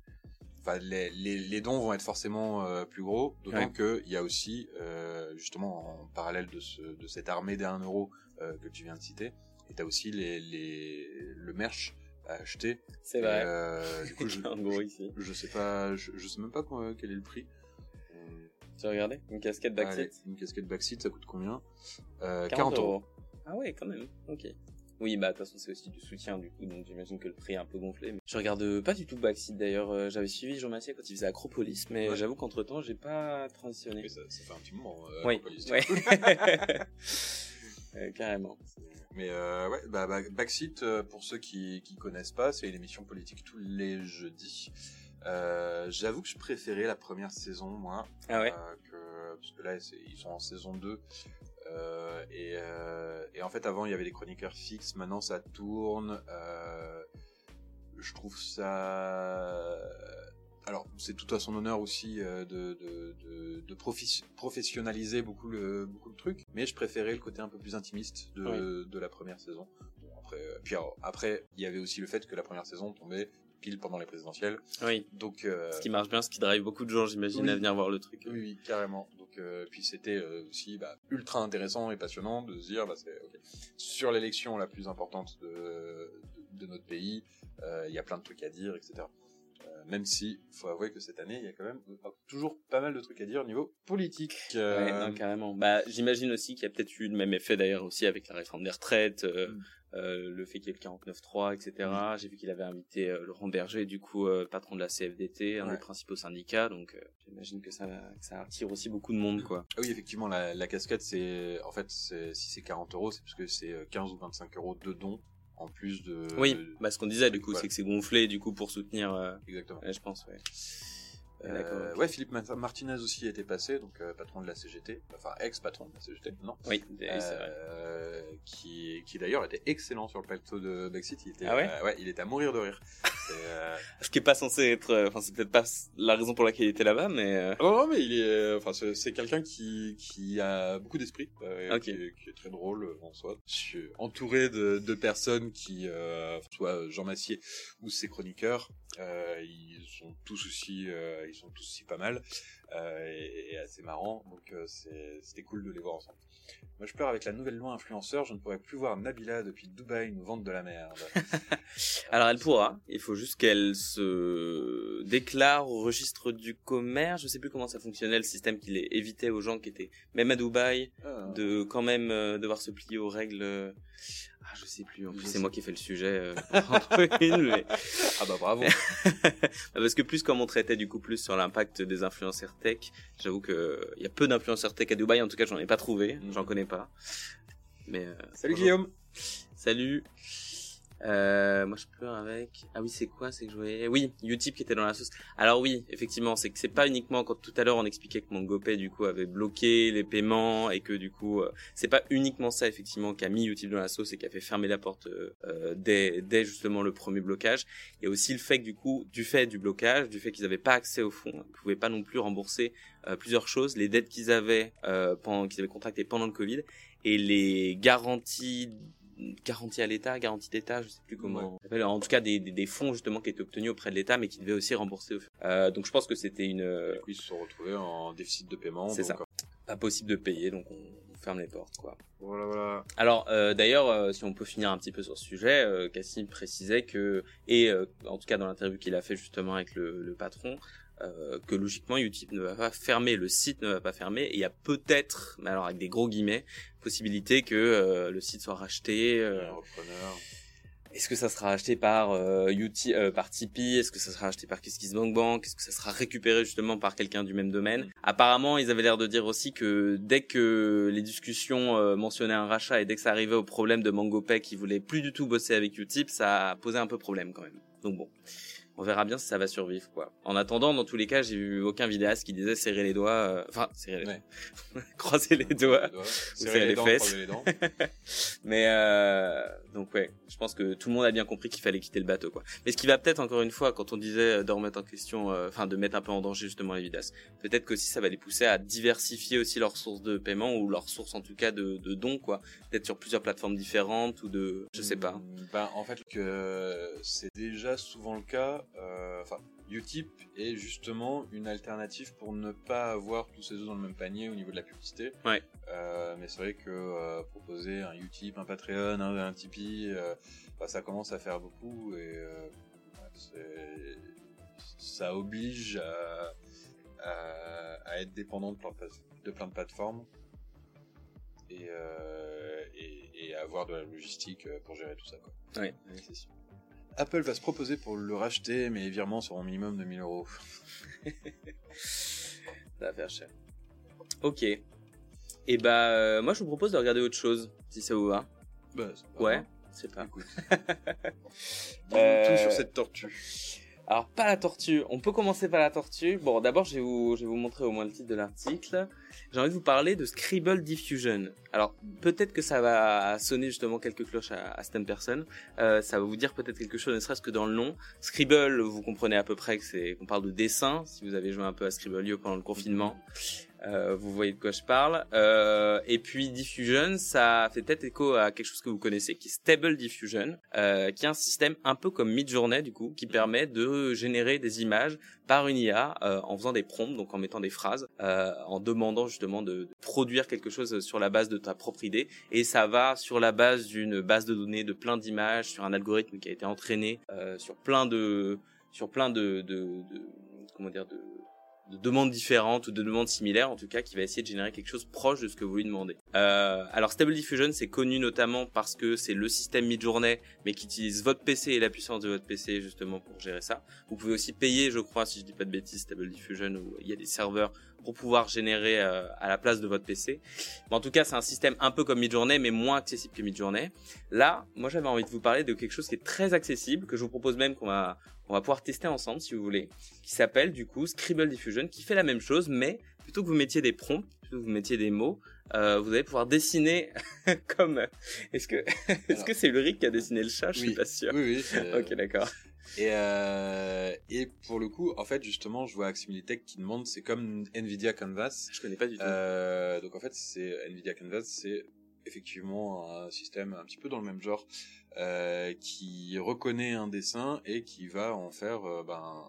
Enfin, les, les, les, dons vont être forcément euh, plus gros, d'autant Ouais. qu'il y a aussi, euh, justement, en parallèle de, ce, de cette armée des 1 euro que tu viens de citer, et t'as aussi les, les, le merch à acheter. C'est vrai. euh, du coup, je, en gros ici. je sais pas, je, je sais même pas quoi- quel est le prix. Euh, Tu as regardé Une casquette backseat une casquette backseat, ça coûte combien? Euh, 40 euros. Ah ouais, quand même. Ok. Oui, bah de toute façon c'est aussi du soutien du coup, donc j'imagine que le prix est un peu gonflé. Mais je regarde euh, pas du tout Backseat d'ailleurs. euh, J'avais suivi Jean Massier quand il faisait Acropolis, mais Ouais. j'avoue qu'entre temps j'ai pas transitionné. Mais ça, ça fait un petit moment. euh, Oui, ouais. Euh, carrément. Mais euh, ouais, bah, bah, Backseat, euh, pour ceux qui qui connaissent pas, c'est une émission politique tous les jeudis. Euh, J'avoue que je préférais la première saison, moi, Ah ouais? euh, que, parce que là, ils sont en saison 2. Euh, et, euh, et en fait, avant, il y avait des chroniqueurs fixes. Maintenant, ça tourne. Euh, je trouve ça... Alors, c'est tout à son honneur aussi euh, de, de, de, de professionnaliser beaucoup le, beaucoup le truc. Mais je préférais le côté un peu plus intimiste de, de la première saison. Bon, après, euh, puis alors, après, il y avait aussi le fait que la première saison tombait pile pendant les présidentielles. Oui. Donc, euh, Ce qui marche bien, ce qui drive beaucoup de gens, j'imagine, oui. à venir voir le truc. oui, oui, carrément. Donc, euh, puis c'était euh, aussi bah, ultra intéressant et passionnant de se dire, bah, c'est ok. sur l'élection la plus importante de, de, de notre pays, euh, il y a plein de trucs à dire, etc. Euh, même si, faut avouer que cette année, il y a quand même euh, toujours pas mal de trucs à dire au niveau politique. Euh, Ouais, non, carrément. Bah, j'imagine aussi qu'il y a peut-être eu le même effet d'ailleurs aussi avec la réforme des retraites, Mm. euh, le fait qu'il y ait le 49.3, etc. J'ai vu qu'il avait invité euh, Laurent Berger, du coup, euh, patron de la CFDT, un Ouais. des principaux syndicats, donc j'imagine que ça, que ça attire aussi beaucoup de monde, quoi. Ah oui, effectivement, la, la casquette, c'est en fait, si c'est 40 euros, c'est parce que c'est euh, 15 ou 25 euros de dons en plus de. oui, bah, ce qu'on disait, du coup, ouais. c'est que c'est gonflé, du coup, pour soutenir, euh, Exactement. je pense, ouais. Euh. Ouais, Philippe Ma- Martinez aussi était passé, donc euh, patron de la CGT, enfin ex-patron de la CGT, non Oui, c'est vrai. Euh, qui, qui d'ailleurs était excellent sur le plateau de Brexit. Il était, Ah ouais euh, il était à mourir de rire. Euh, Ce qui est pas censé être, euh, enfin c'est peut-être pas la raison pour laquelle il était là-bas, mais euh, Non, non, mais il est, euh, enfin, c'est, quelqu'un qui, qui a beaucoup d'esprit, euh, qui, est, qui est très drôle euh, en soi. Je suis entouré de, de personnes qui, euh, soit Jean Massier ou ses chroniqueurs, euh, ils sont tous aussi, euh, ils sont tous aussi pas mal euh, et, et assez marrants. Donc euh, c'était cool de les voir ensemble. Moi, je pleure avec la nouvelle loi influenceur. Je ne pourrais plus voir Nabila depuis Dubaï nous vendre de la merde. alors elle pourra. Il faut juste qu'elle se déclare au registre du commerce. Je sais plus comment ça fonctionnait le système qui les évitait aux gens qui étaient même à Dubaï Ah. de quand même euh, devoir se plier aux règles. Ah, je sais plus. En plus, c'est moi qui ai fait le sujet. euh, une, mais- Ah bah bravo. Parce que plus comme on traitait du coup plus sur l'impact des influenceurs tech, j'avoue que il y a peu d'influenceurs tech à Dubaï. En tout cas, j'en ai pas trouvé. Mhm. J'en connais pas. Mais euh, Salut bonjour. Guillaume. Salut. Euh, moi je pleure avec. Ah oui, c'est quoi C'est que je voyais? Oui, Utip qui était dans la sauce. Alors oui, effectivement, c'est que c'est pas uniquement quand tout à l'heure on expliquait que MongoPay du coup avait bloqué les paiements et que du coup euh, c'est pas uniquement ça effectivement qui a mis Utip dans la sauce et qui a fait fermer la porte euh, dès, dès justement le premier blocage. Il y a aussi le fait que du coup, du fait du blocage, du fait qu'ils n'avaient pas accès au fonds, ils pouvaient pas non plus rembourser euh, plusieurs choses, les dettes qu'ils avaient euh, pendant qu'ils avaient contractées pendant le Covid et les garanties garanties à l'État, garanties d'État, je sais plus comment. En tout cas, des, des, des fonds justement qui étaient obtenus auprès de l'État, mais qui devaient aussi rembourser. Euh, donc je pense que c'était une Du coup, ils se sont retrouvés en déficit de paiement. C'est ça. pas possible de payer, donc on, on ferme les portes, quoi. Voilà, voilà. Alors euh, d'ailleurs, euh, si on peut finir un petit peu sur ce sujet, euh, Cassim précisait que, et en tout cas dans l'interview qu'il a fait justement avec le, le patron, euh, que logiquement Utip ne va pas fermer, le site ne va pas fermer, et il y a peut-être, mais alors avec des gros guillemets, possibilité que euh, le site soit racheté. Euh, est-ce que ça sera acheté par euh, Uti- euh, par Tipeee? Est-ce que ça sera acheté par KissKissBankBank? Est-ce que ça sera récupéré justement par quelqu'un du même domaine? Apparemment, ils avaient l'air de dire aussi que dès que les discussions mentionnaient un rachat et dès que ça arrivait au problème de MangoPay qui voulait plus du tout bosser avec Utip, ça a posé un peu problème quand même. Donc bon, on verra bien si ça va survivre quoi. En attendant, dans tous les cas, j'ai vu aucun vidéaste qui disait serrer les doigts, euh, enfin serrer les Ouais. croiser les doigts. Les doigts. serrer Serrer les les dents, fesses. croiser les dents. Mais euh, donc ouais, je pense que tout le monde a bien compris qu'il fallait quitter le bateau quoi. Mais ce qui va peut-être encore une fois, quand on disait euh, de remettre en question, euh, enfin de mettre un peu en danger justement les vidas, peut-être que si ça va les pousser à diversifier aussi leurs sources de paiement ou leurs sources en tout cas de, de dons quoi, peut-être sur plusieurs plateformes différentes ou de, je sais pas. Mm, Ben, en fait, que c'est déjà souvent le cas. Euh, Enfin, Utip est justement une alternative pour ne pas avoir tous ses œufs dans le même panier au niveau de la publicité. Ouais. Euh, mais c'est vrai que euh, proposer un Utip, un Patreon, un, un Tipeee, bah, ça commence à faire beaucoup et euh, ça oblige à, à, à être dépendant de plein de, de plein de plateformes et, euh, et, et avoir de la logistique pour gérer tout ça. Quoi. Ouais, ouais, c'est sûr. Apple va se proposer pour le racheter, mais les virements seront minimum de 1000 euros. Ça va faire cher. Ok. Et bah euh, moi je vous propose de regarder autre chose si ça vous va. Bah, c'est pas Ouais, c'est pas. Écoute. Euh, tout sur cette tortue. Alors pas la tortue. On peut commencer par la tortue. Bon, d'abord je vais vous je vais vous montrer au moins le titre de l'article. J'ai envie de vous parler de Scribble Diffusion. Alors peut-être que ça va sonner justement quelques cloches à, à certaines personnes. Euh, ça va vous dire peut-être quelque chose, ne serait-ce que dans le nom. Scribble, vous comprenez à peu près que c'est qu'on parle de dessin. Si vous avez joué un peu à Scribble.io pendant le confinement, euh, vous voyez de quoi je parle. Euh, et puis Diffusion, ça fait peut-être écho à quelque chose que vous connaissez, qui est Stable Diffusion, euh, qui est un système un peu comme Midjourney du coup, qui permet de générer des images par une IA euh, en faisant des prompts, donc en mettant des phrases, euh, en demandant justement de, de produire quelque chose sur la base de ta propre idée. Et ça va sur la base d'une base de données de plein d'images, sur un algorithme qui a été entraîné euh, sur plein de sur plein de, de, de comment dire de de demandes différentes ou de demandes similaires en tout cas qui va essayer de générer quelque chose proche de ce que vous lui demandez. Euh, alors Stable Diffusion c'est connu notamment parce que c'est le système mid-journée mais qui utilise votre PC et la puissance de votre PC justement pour gérer ça. Vous pouvez aussi payer je crois si je dis pas de bêtises Stable Diffusion où il y a des serveurs pour pouvoir générer euh, à la place de votre PC. Mais en tout cas, c'est un système un peu comme Midjourney, mais moins accessible que Midjourney. Là, moi, j'avais envie de vous parler de quelque chose qui est très accessible, que je vous propose même qu'on va on va pouvoir tester ensemble si vous voulez, qui s'appelle du coup Scribble Diffusion, qui fait la même chose, mais plutôt que vous mettiez des prompts, plutôt que vous mettiez des mots, euh, vous allez pouvoir dessiner comme. Est-ce que est-ce que c'est Ulrich qui a dessiné le chat? Je Oui. suis pas sûr. Oui, oui. Ok, d'accord. Et, euh, et pour le coup, en fait, justement, je vois Aximilitech qui demande, c'est comme Nvidia Canvas. Je connais pas du tout. Euh, donc en fait, c'est Nvidia Canvas, c'est effectivement un système un petit peu dans le même genre euh, qui reconnaît un dessin et qui va en faire, euh, ben,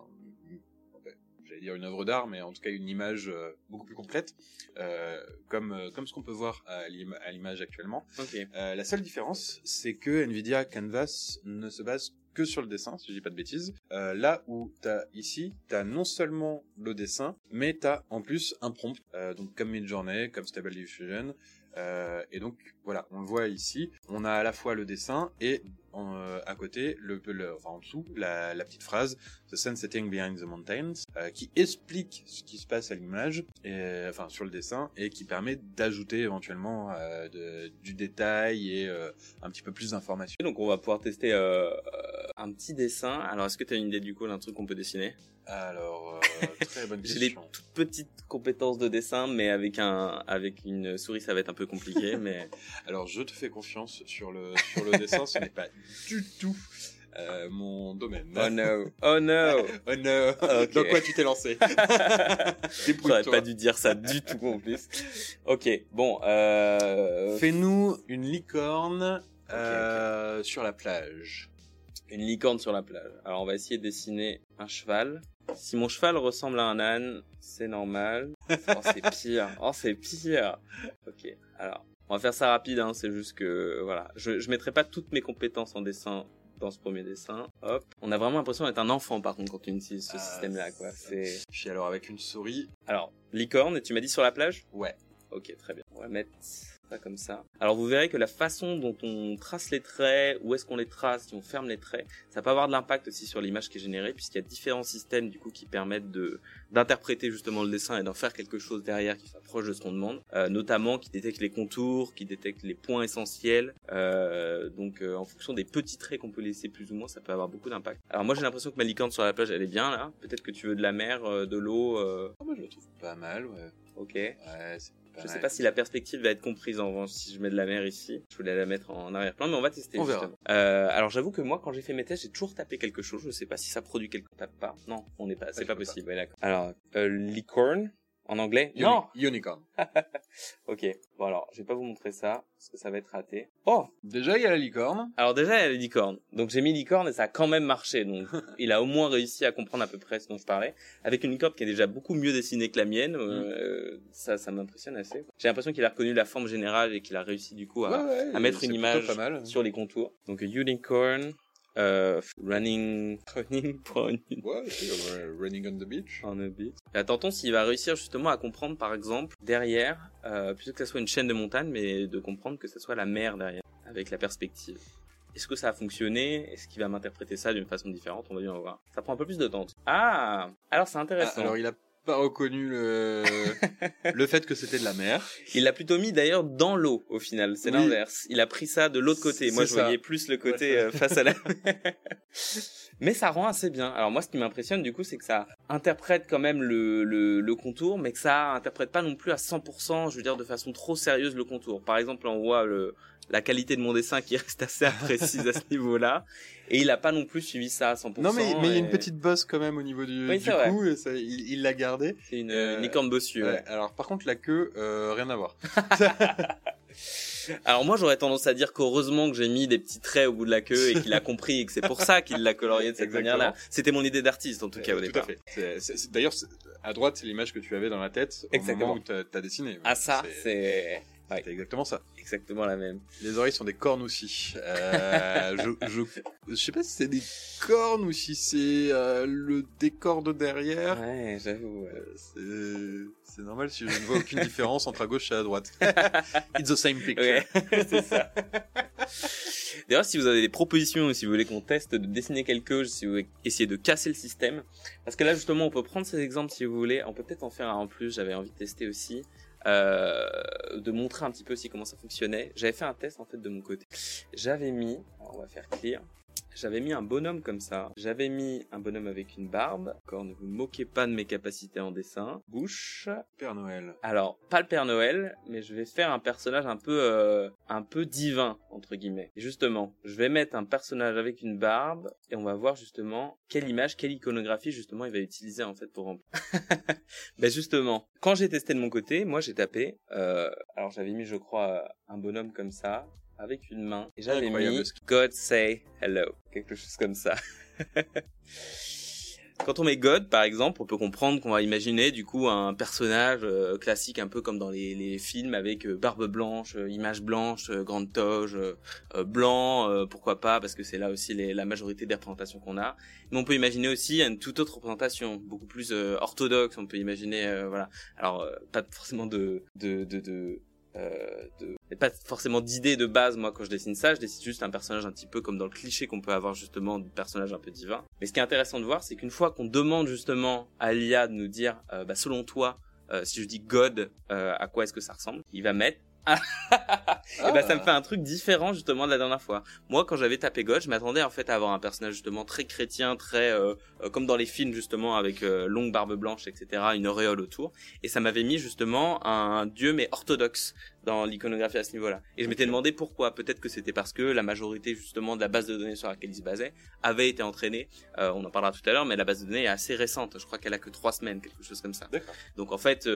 j'allais dire une œuvre d'art, mais en tout cas une image euh, beaucoup plus complète, euh, comme euh, comme ce qu'on peut voir à l'im- à l'image actuellement. Ok. Euh, la seule différence, c'est que Nvidia Canvas ne se base que sur le dessin, si je dis pas de bêtises. Euh, là où t'as ici, t'as non seulement le dessin, mais t'as en plus un prompt, euh, donc comme Midjourney, comme Stable Diffusion. Euh, et donc voilà, on le voit ici, on a à la fois le dessin et euh, à côté, le, enfin en dessous, la, la petite phrase The Sun Setting Behind the Mountains, euh, qui explique ce qui se passe à l'image, et, enfin sur le dessin, et qui permet d'ajouter éventuellement euh, de- du détail et euh, un petit peu plus d'informations. Donc on va pouvoir tester euh, un petit dessin. Alors est-ce que tu as une idée du coup d'un truc qu'on peut dessiner? Alors, euh, très bonne J'ai des question. toutes petites compétences de dessin, mais avec un avec une souris ça va être un peu compliqué. mais Alors, je te fais confiance sur le sur le dessin, ce n'est pas du tout euh, mon domaine. oh no, oh no. Oh no. Dans quoi tu t'es lancé? J'aurais pas dû dire ça du tout en plus. Ok, bon. Euh... Fais-nous une licorne sur la plage. Une licorne sur la plage. Alors on va essayer de dessiner un cheval. Si mon cheval ressemble à un âne, c'est normal. Oh c'est pire. Oh c'est pire. Ok. Alors on va faire ça rapide. Hein. C'est juste que voilà, je je mettrai pas toutes mes compétences en dessin dans ce premier dessin. Hop. On a vraiment l'impression d'être un enfant par contre quand on utilise ce Ah, système-là quoi. C'est Puis alors, avec une souris, alors licorne. Et tu m'as dit sur la plage? ouais. Ok, très bien. On va mettre comme ça. Alors vous verrez que la façon dont on trace les traits, où est-ce qu'on les trace, si on ferme les traits, ça peut avoir de l'impact aussi sur l'image qui est générée, puisqu'il y a différents systèmes du coup qui permettent de d'interpréter justement le dessin et d'en faire quelque chose derrière qui soit proche de ce qu'on demande, Euh, notamment qui détecte les contours, qui détecte les points essentiels. Euh, donc euh, en fonction des petits traits qu'on peut laisser plus ou moins, ça peut avoir beaucoup d'impact. Alors moi j'ai l'impression que ma licorne sur la plage elle est bien là. Peut-être que tu veux de la mer, de l'eau. Ah, moi, je le trouve pas mal, ouais. Ok. Ouais, c'est Je sais pas si la perspective va être comprise en revanche si je mets de la mer ici. Je voulais la mettre en arrière-plan, mais on va tester. On verra. justement. Euh, alors j'avoue que moi, quand j'ai fait mes tests, j'ai toujours tapé quelque chose. Je sais pas si ça produit quelque chose. Tape pas. Non, on n'est pas. C'est pas possible. ouais, d'accord. Alors euh, licorne en anglais. Uni- Non. Unicorn. Ok. Bon alors, je vais pas vous montrer ça parce que ça va être raté. Oh. Déjà, il y a la licorne. Alors déjà, il y a les licornes. Donc j'ai mis licorne et ça a quand même marché. Donc il a au moins réussi à comprendre à peu près ce dont je parlais. Avec une licorne qui est déjà beaucoup mieux dessinée que la mienne, euh, ça, ça m'impressionne assez. J'ai l'impression qu'il a reconnu la forme générale et qu'il a réussi du coup à, Ouais, ouais, à mettre une image sur les contours. Donc unicorn, euh, running, running pony Ouais, Running on the Beach. on beat. Et attendons s'il va réussir justement à comprendre par exemple derrière, euh, plutôt que ça soit une chaîne de montagne, mais de comprendre que ça soit la mer derrière, avec la perspective. Est-ce que ça a fonctionné? Est-ce qu'il va m'interpréter ça d'une façon différente? On va bien voir. Ça prend un peu plus de temps. Ah Alors c'est Ah, intéressant. alors, il a pas reconnu le, le fait que c'était de la mer. Il l'a plutôt mis d'ailleurs dans l'eau au final, c'est Oui. l'inverse. Il a pris ça de l'autre côté. Moi je ça. voyais plus le côté Ouais. euh, face à la mer. Mais ça rend assez bien. Alors moi ce qui m'impressionne du coup c'est que ça interprète quand même le, le, le contour, mais que ça interprète pas non plus à 100%, je veux dire de façon trop sérieuse le contour. Par exemple on voit le, la qualité de mon dessin qui reste assez imprécise à ce niveau-là. Et il a pas non plus suivi ça à 100%. Non, mais mais il y a une et petite bosse quand même au niveau du, Oui, du c'est vrai. cou, et ça, il l'a gardé. C'est une, Euh, une bossue. Ouais, ouais. Alors, par contre, la queue, euh, rien à voir. Alors moi j'aurais tendance à dire qu'heureusement que j'ai mis des petits traits au bout de la queue et qu'il a compris et que c'est pour ça qu'il l'a colorié de cette manière-là. C'était mon idée d'artiste en tout cas au tout départ. D'ailleurs, à droite, c'est l'image que tu avais dans la tête au Exactement. moment où t'as dessiné. Ah ça c'est ouais, c'est exactement ça. exactement la même. Les oreilles sont des cornes aussi. Euh, je, je, je sais pas si c'est des cornes ou si c'est euh, le décor de derrière. Ouais j'avoue. Euh, C'est normal si je ne vois aucune différence entre à gauche et à droite. It's the same picture. Ouais, c'est ça. D'ailleurs, si vous avez des propositions ou si vous voulez qu'on teste de dessiner quelque chose, si vous voulez essayer de casser le système, parce que là justement, on peut prendre ces exemples si vous voulez. On peut peut-être en faire un en plus. J'avais envie de tester aussi. Euh, de montrer un petit peu aussi comment ça fonctionnait. J'avais fait un test en fait de mon côté. J'avais mis, on va faire clear, j'avais mis un bonhomme comme ça. J'avais mis un bonhomme avec une barbe. Encore, ne vous moquez pas de mes capacités en dessin. Bouche. Père Noël. Alors, pas le Père Noël, mais je vais faire un personnage un peu, euh, un peu divin entre guillemets. Et justement, je vais mettre un personnage avec une barbe et on va voir justement quelle image, quelle iconographie justement il va utiliser en fait pour remplir. ben justement, quand j'ai testé de mon côté, moi j'ai tapé. Euh, alors j'avais mis, je crois, un bonhomme comme ça avec une main et j'avais mis God say hello, quelque chose comme ça. Quand on met God, par exemple, on peut comprendre qu'on va imaginer du coup un personnage euh, classique, un peu comme dans les, les films, avec euh, barbe blanche, euh, image blanche, euh, grande toge, euh, euh, blanc, euh, pourquoi pas, parce que c'est là aussi les- la majorité des représentations qu'on a. Mais on peut imaginer aussi une toute autre représentation, beaucoup plus euh, orthodoxe. On peut imaginer, euh, voilà. Alors euh, pas forcément de de de, de euh, de pas forcément d'idée de base moi quand je dessine ça. Je dessine juste un personnage un petit peu comme dans le cliché qu'on peut avoir justement du personnage un peu divin. Mais ce qui est intéressant de voir c'est qu'une fois qu'on demande justement à l'IA de nous dire euh, bah, selon toi euh, si je dis God euh, à quoi est-ce que ça ressemble il va mettre et bah ça me fait un truc différent justement de la dernière fois. Moi quand j'avais tapé God, je m'attendais en fait à avoir un personnage justement très chrétien, très euh, euh, comme dans les films justement avec euh, longue barbe blanche, etc. Une auréole autour. Et ça m'avait mis justement un dieu mais orthodoxe dans l'iconographie à ce niveau-là. Et je m'étais demandé pourquoi. Peut-être que c'était parce que la majorité justement de la base de données sur laquelle il se basait avait été entraînée. Euh, on en parlera tout à l'heure, mais la base de données est assez récente. Je crois qu'elle a que trois semaines, quelque chose comme ça. D'accord. Donc en fait, euh,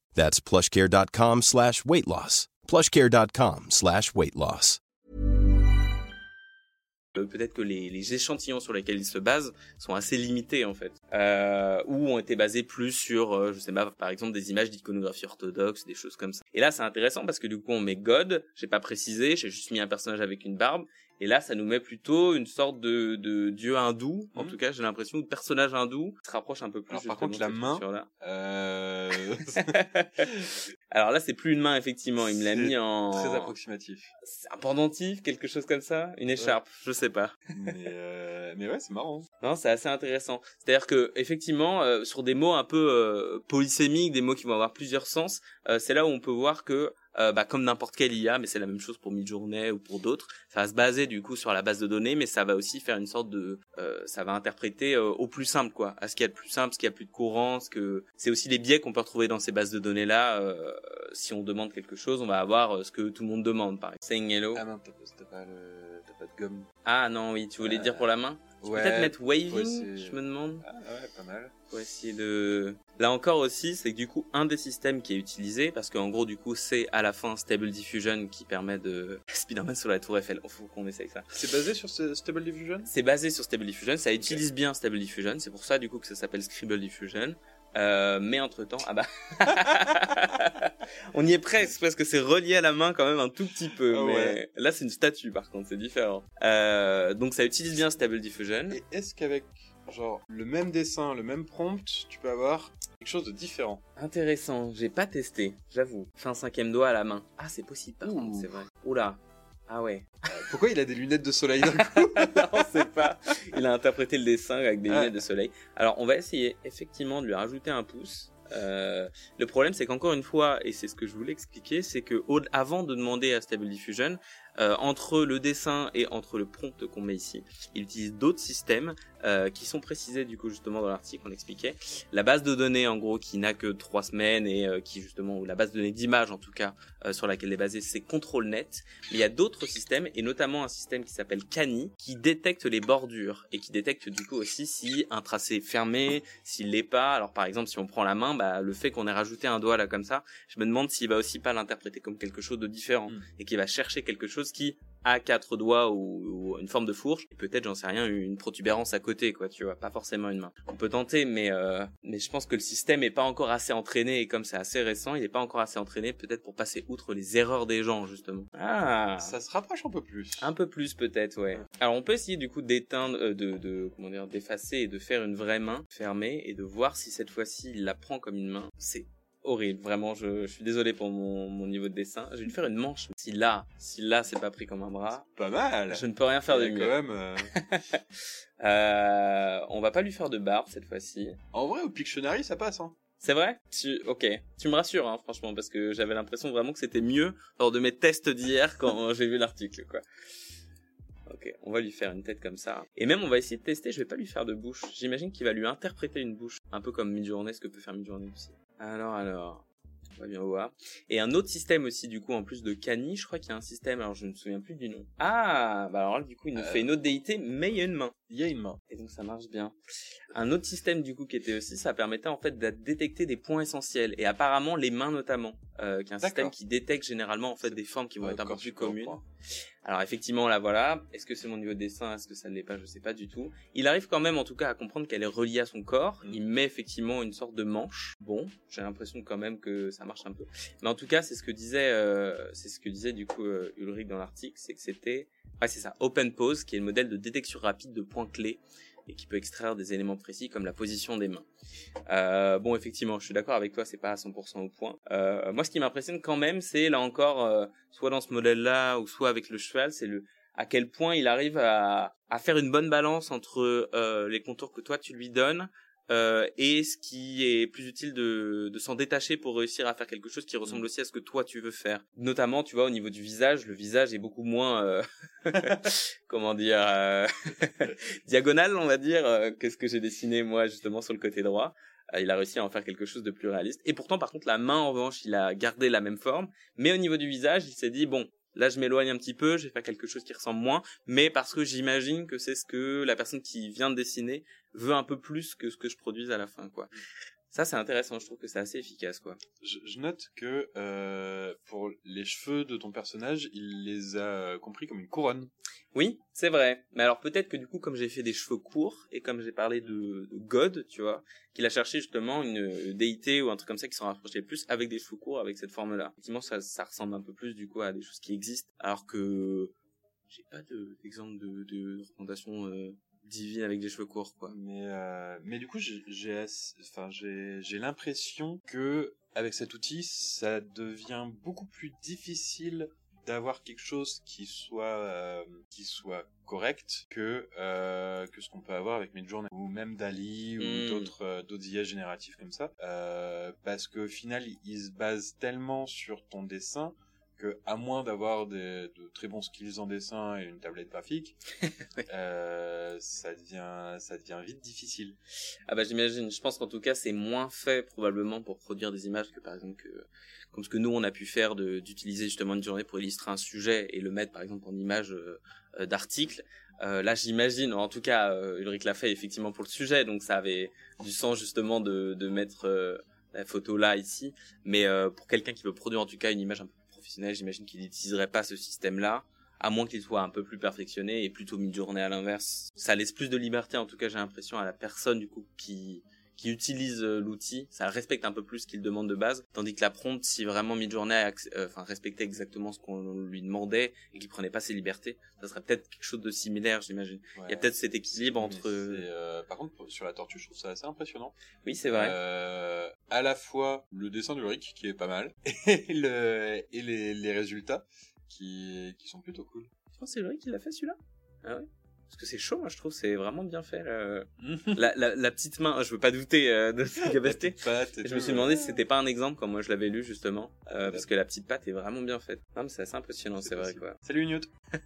That's plushcare.com slash weight loss. plushcare.com slash weight loss. Euh, peut-être que les, échantillons sur lesquels ils se basent sont assez limités en fait, euh, ou ont été basés plus sur, euh, je sais pas, par exemple des images d'iconographie orthodoxe, des choses comme ça. Et là c'est intéressant parce que du coup on met God, j'ai pas précisé, j'ai juste mis un personnage avec une barbe, et là ça nous met plutôt une sorte de, de dieu hindou, en Mhm. tout cas j'ai l'impression, de personnage hindou, qui se rapproche un peu plus. Alors, par contre, la main-. Euh... Alors là c'est plus une main effectivement, il me l'a C'est mis en... Très approximatif. C'est un pendentif, quelque chose comme ça, une écharpe, je sais pas. mais, euh, mais ouais, c'est marrant. Non, c'est assez intéressant. C'est-à-dire que effectivement, euh, sur des mots un peu euh, polysémiques, des mots qui vont avoir plusieurs sens, euh, c'est là où on peut voir que, euh, bah, comme n'importe quel IA, mais c'est la même chose pour Midjourney ou pour d'autres, ça va se baser du coup sur la base de données, mais ça va aussi faire une sorte de, euh, ça va interpréter euh, au plus simple, quoi, à ce qu'il y a de plus simple, ce qu'il y a plus de courant, ce que, c'est aussi les biais qu'on peut retrouver dans ces bases de données là. euh, si on demande quelque chose, on va avoir euh, ce que tout le monde demande, par exemple. Saying hello. Ah non, t'as pas, t'as pas, le... t'as pas de gomme. Ah non, oui, tu voulais Euh, dire pour la main? Ouais, Peut-être mettre waving, ouais, je me demande. Ah ouais, pas mal. Faut essayer de... Là encore aussi, c'est que du coup, un des systèmes qui est utilisé, parce qu'en gros, du coup, c'est à la fin Stable Diffusion qui permet de... Spider-Man sur la tour Eiffel, faut qu'on essaye ça. C'est basé sur ce Stable Diffusion? C'est basé sur Stable Diffusion, ça utilise bien Stable Diffusion, c'est pour ça du coup que ça s'appelle Scribble Diffusion. Euh, mais entre temps, ah bah, on y est presque parce que c'est relié à la main quand même un tout petit peu. Ah mais ouais. là, c'est une statue par contre, c'est différent. Euh, donc ça utilise bien Stable Diffusion. Et est-ce qu'avec genre le même dessin, le même prompt, tu peux avoir quelque chose de différent Intéressant, j'ai pas testé, j'avoue. Fait un cinquième doigt à la main. Ah, c'est possible par contre, c'est vrai. Oula. Ah ouais. Pourquoi il a des lunettes de soleil d'un coup? Non, c'est pas. Il a interprété le dessin avec des Ah. lunettes de soleil. Alors, on va essayer effectivement de lui rajouter un pouce. Euh, le problème, c'est qu'encore une fois, et c'est ce que je voulais expliquer, c'est que avant de demander à Stable Diffusion, euh, entre le dessin et entre le prompt qu'on met ici, il utilise d'autres systèmes euh, qui sont précisés du coup justement dans l'article, on expliquait. La base de données en gros qui n'a que trois semaines et euh, qui justement, ou la base de données d'images en tout cas, euh, sur laquelle elle est basée, c'est ControlNet. Mais il y a d'autres systèmes et notamment un système qui s'appelle Cani qui détecte les bordures et qui détecte du coup aussi si un tracé est fermé, s'il l'est pas. Alors par exemple si on prend la main, bah, le fait qu'on ait rajouté un doigt là comme ça, je me demande s'il va aussi pas l'interpréter comme quelque chose de différent Mm. et qu'il va chercher quelque chose qui a quatre doigts ou, ou une forme de fourche et peut-être j'en sais rien une protubérance à côté quoi tu vois pas forcément une main on peut tenter mais euh, mais je pense que le système est pas encore assez entraîné et comme c'est assez récent il est pas encore assez entraîné peut-être pour passer outre les erreurs des gens justement ah Ça se rapproche un peu plus. un peu plus peut-être, ouais. Alors on peut essayer du coup d'éteindre, euh, de, de comment dire, d'effacer et de faire une vraie main fermée et de voir si cette fois-ci il la prend comme une main. C'est horrible, vraiment. Je, je suis désolé pour mon, mon niveau de dessin. Je vais lui faire une manche. Si là, si là c'est pas pris comme un bras, Pas mal. je ne peux rien faire de mieux. quand même. euh, Euh, on va pas lui faire de barbe cette fois-ci. En vrai, au Pictionary, ça passe. Hein. C'est vrai? Tu... Ok, tu me rassures, hein, franchement, parce que j'avais l'impression vraiment que c'était mieux lors de mes tests d'hier quand j'ai vu l'article, quoi. Ok, on va lui faire une tête comme ça. Et même, on va essayer de tester, je vais pas lui faire de bouche. J'imagine qu'il va lui interpréter une bouche, un peu comme Midjourney, ce que peut faire Midjourney aussi. Alors, alors, on va bien voir. Et un autre système aussi, du coup, en plus de Cani, je crois qu'il y a un système, alors je ne me souviens plus du nom. Ah, bah alors là, du coup, il nous Euh. fait une autre déité, mais il y a une main. Il y a une main. Et donc ça marche bien. Un autre système du coup qui était aussi, ça permettait en fait de détecter des points essentiels et apparemment les mains notamment, euh, qui est un système qui détecte généralement en fait des formes qui vont Ouais, être un peu plus communes. Alors effectivement là voilà, est-ce que c'est mon niveau de dessin, est-ce que ça ne l'est pas, je sais pas du tout. Il arrive quand même en tout cas à comprendre qu'elle est reliée à son corps. Mm. Il met effectivement une sorte de manche. Bon, j'ai l'impression quand même que ça marche un peu. Mais en tout cas c'est ce que disait, euh, c'est ce que disait du coup euh, Ulrich dans l'article, c'est que c'était, ouais c'est ça, Open Pose qui est le modèle de détection rapide de points clés et qui peut extraire des éléments précis comme la position des mains. Euh, bon, effectivement, je suis d'accord avec toi, c'est pas à 100% au point. Euh, moi, ce qui m'impressionne quand même, c'est là encore, euh, soit dans ce modèle-là ou soit avec le cheval, c'est le à quel point il arrive à, faire une bonne balance entre les contours que toi tu lui donnes euh, et ce qui est plus utile de, de s'en détacher pour réussir à faire quelque chose qui ressemble aussi à ce que toi tu veux faire. Notamment, tu vois, au niveau du visage, le visage est beaucoup moins, euh, comment dire, euh, diagonal, on va dire, euh, que ce que j'ai dessiné moi justement sur le côté droit. Euh, il a réussi à en faire quelque chose de plus réaliste. Et pourtant, par contre, la main, en revanche, il a gardé la même forme. Mais au niveau du visage, il s'est dit, bon, là, je m'éloigne un petit peu, je vais faire quelque chose qui ressemble moins. Mais parce que j'imagine que c'est ce que la personne qui vient de dessiner veut un peu plus que ce que je produise à la fin, quoi. Ça, c'est intéressant. Je trouve que c'est assez efficace, quoi. Je, je note que euh, pour les cheveux de ton personnage, il les a compris comme une couronne. Oui, c'est vrai. Mais alors peut-être que du coup, comme j'ai fait des cheveux courts et comme j'ai parlé de, de God, tu vois, qu'il a cherché justement une déité ou un truc comme ça qui s'en rapprochait plus avec des cheveux courts, avec cette forme-là. Effectivement, ça, ça ressemble un peu plus du coup à des choses qui existent, alors que j'ai pas de- d'exemple de, de représentation euh, divine avec des cheveux courts, quoi. Mais euh, mais du coup, j'ai enfin j'ai j'ai l'impression que avec cet outil, ça devient beaucoup plus difficile d'avoir quelque chose qui soit euh, qui soit correct que euh, que ce qu'on peut avoir avec Midjourney ou même Dali ou Mm. d'autres euh, d'autres IA génératifs comme ça parce qu'au final il, il se base tellement sur ton dessin que à moins d'avoir de très bons skills en dessin et une tablette graphique euh, ça devient ça devient vite difficile Ah bah j'imagine. Je pense qu'en tout cas c'est moins fait probablement pour produire des images que par exemple que comme ce que nous on a pu faire de d'utiliser justement une journée pour illustrer un sujet et le mettre par exemple en image euh, euh, d'article. Euh, là j'imagine, en tout cas euh, Ulrich l'a fait effectivement pour le sujet, donc ça avait du sens justement de, de mettre euh, la photo là ici. Mais euh, pour quelqu'un qui veut produire en tout cas une image un peu j'imagine qu'il n'utiliserait pas ce système là. À moins qu'il soit un peu plus perfectionné et plutôt mid-journée à l'inverse. Ça laisse plus de liberté, en tout cas, j'ai l'impression, à la personne, du coup, qui, qui utilise euh, l'outil. Ça respecte un peu plus ce qu'il demande de base. Tandis que la prompt, si vraiment acc- euh, enfin, respectait exactement ce qu'on lui demandait et qu'il prenait pas ses libertés, ça serait peut-être quelque chose de similaire, j'imagine. Il y a peut-être cet équilibre entre, c'est, euh, par contre, pour- sur la tortue, je trouve ça assez impressionnant. oui, c'est vrai. Euh, à la fois le dessin d'Ulrich, qui est pas mal, et, le, et les, les résultats, qui, qui sont plutôt cool. Je pense que c'est vrai qu'il a fait celui-là. Ah ouais? Parce que c'est chaud, moi, je trouve, c'est vraiment bien fait. le- la, la, la petite main, je veux pas douter euh, de sa capacité. Je me suis demandé si c'était pas un exemple comme moi je l'avais lu justement, euh, parce que la petite patte est vraiment bien faite. Non mais c'est assez impressionnant, c'est vrai quoi. Salut Newt.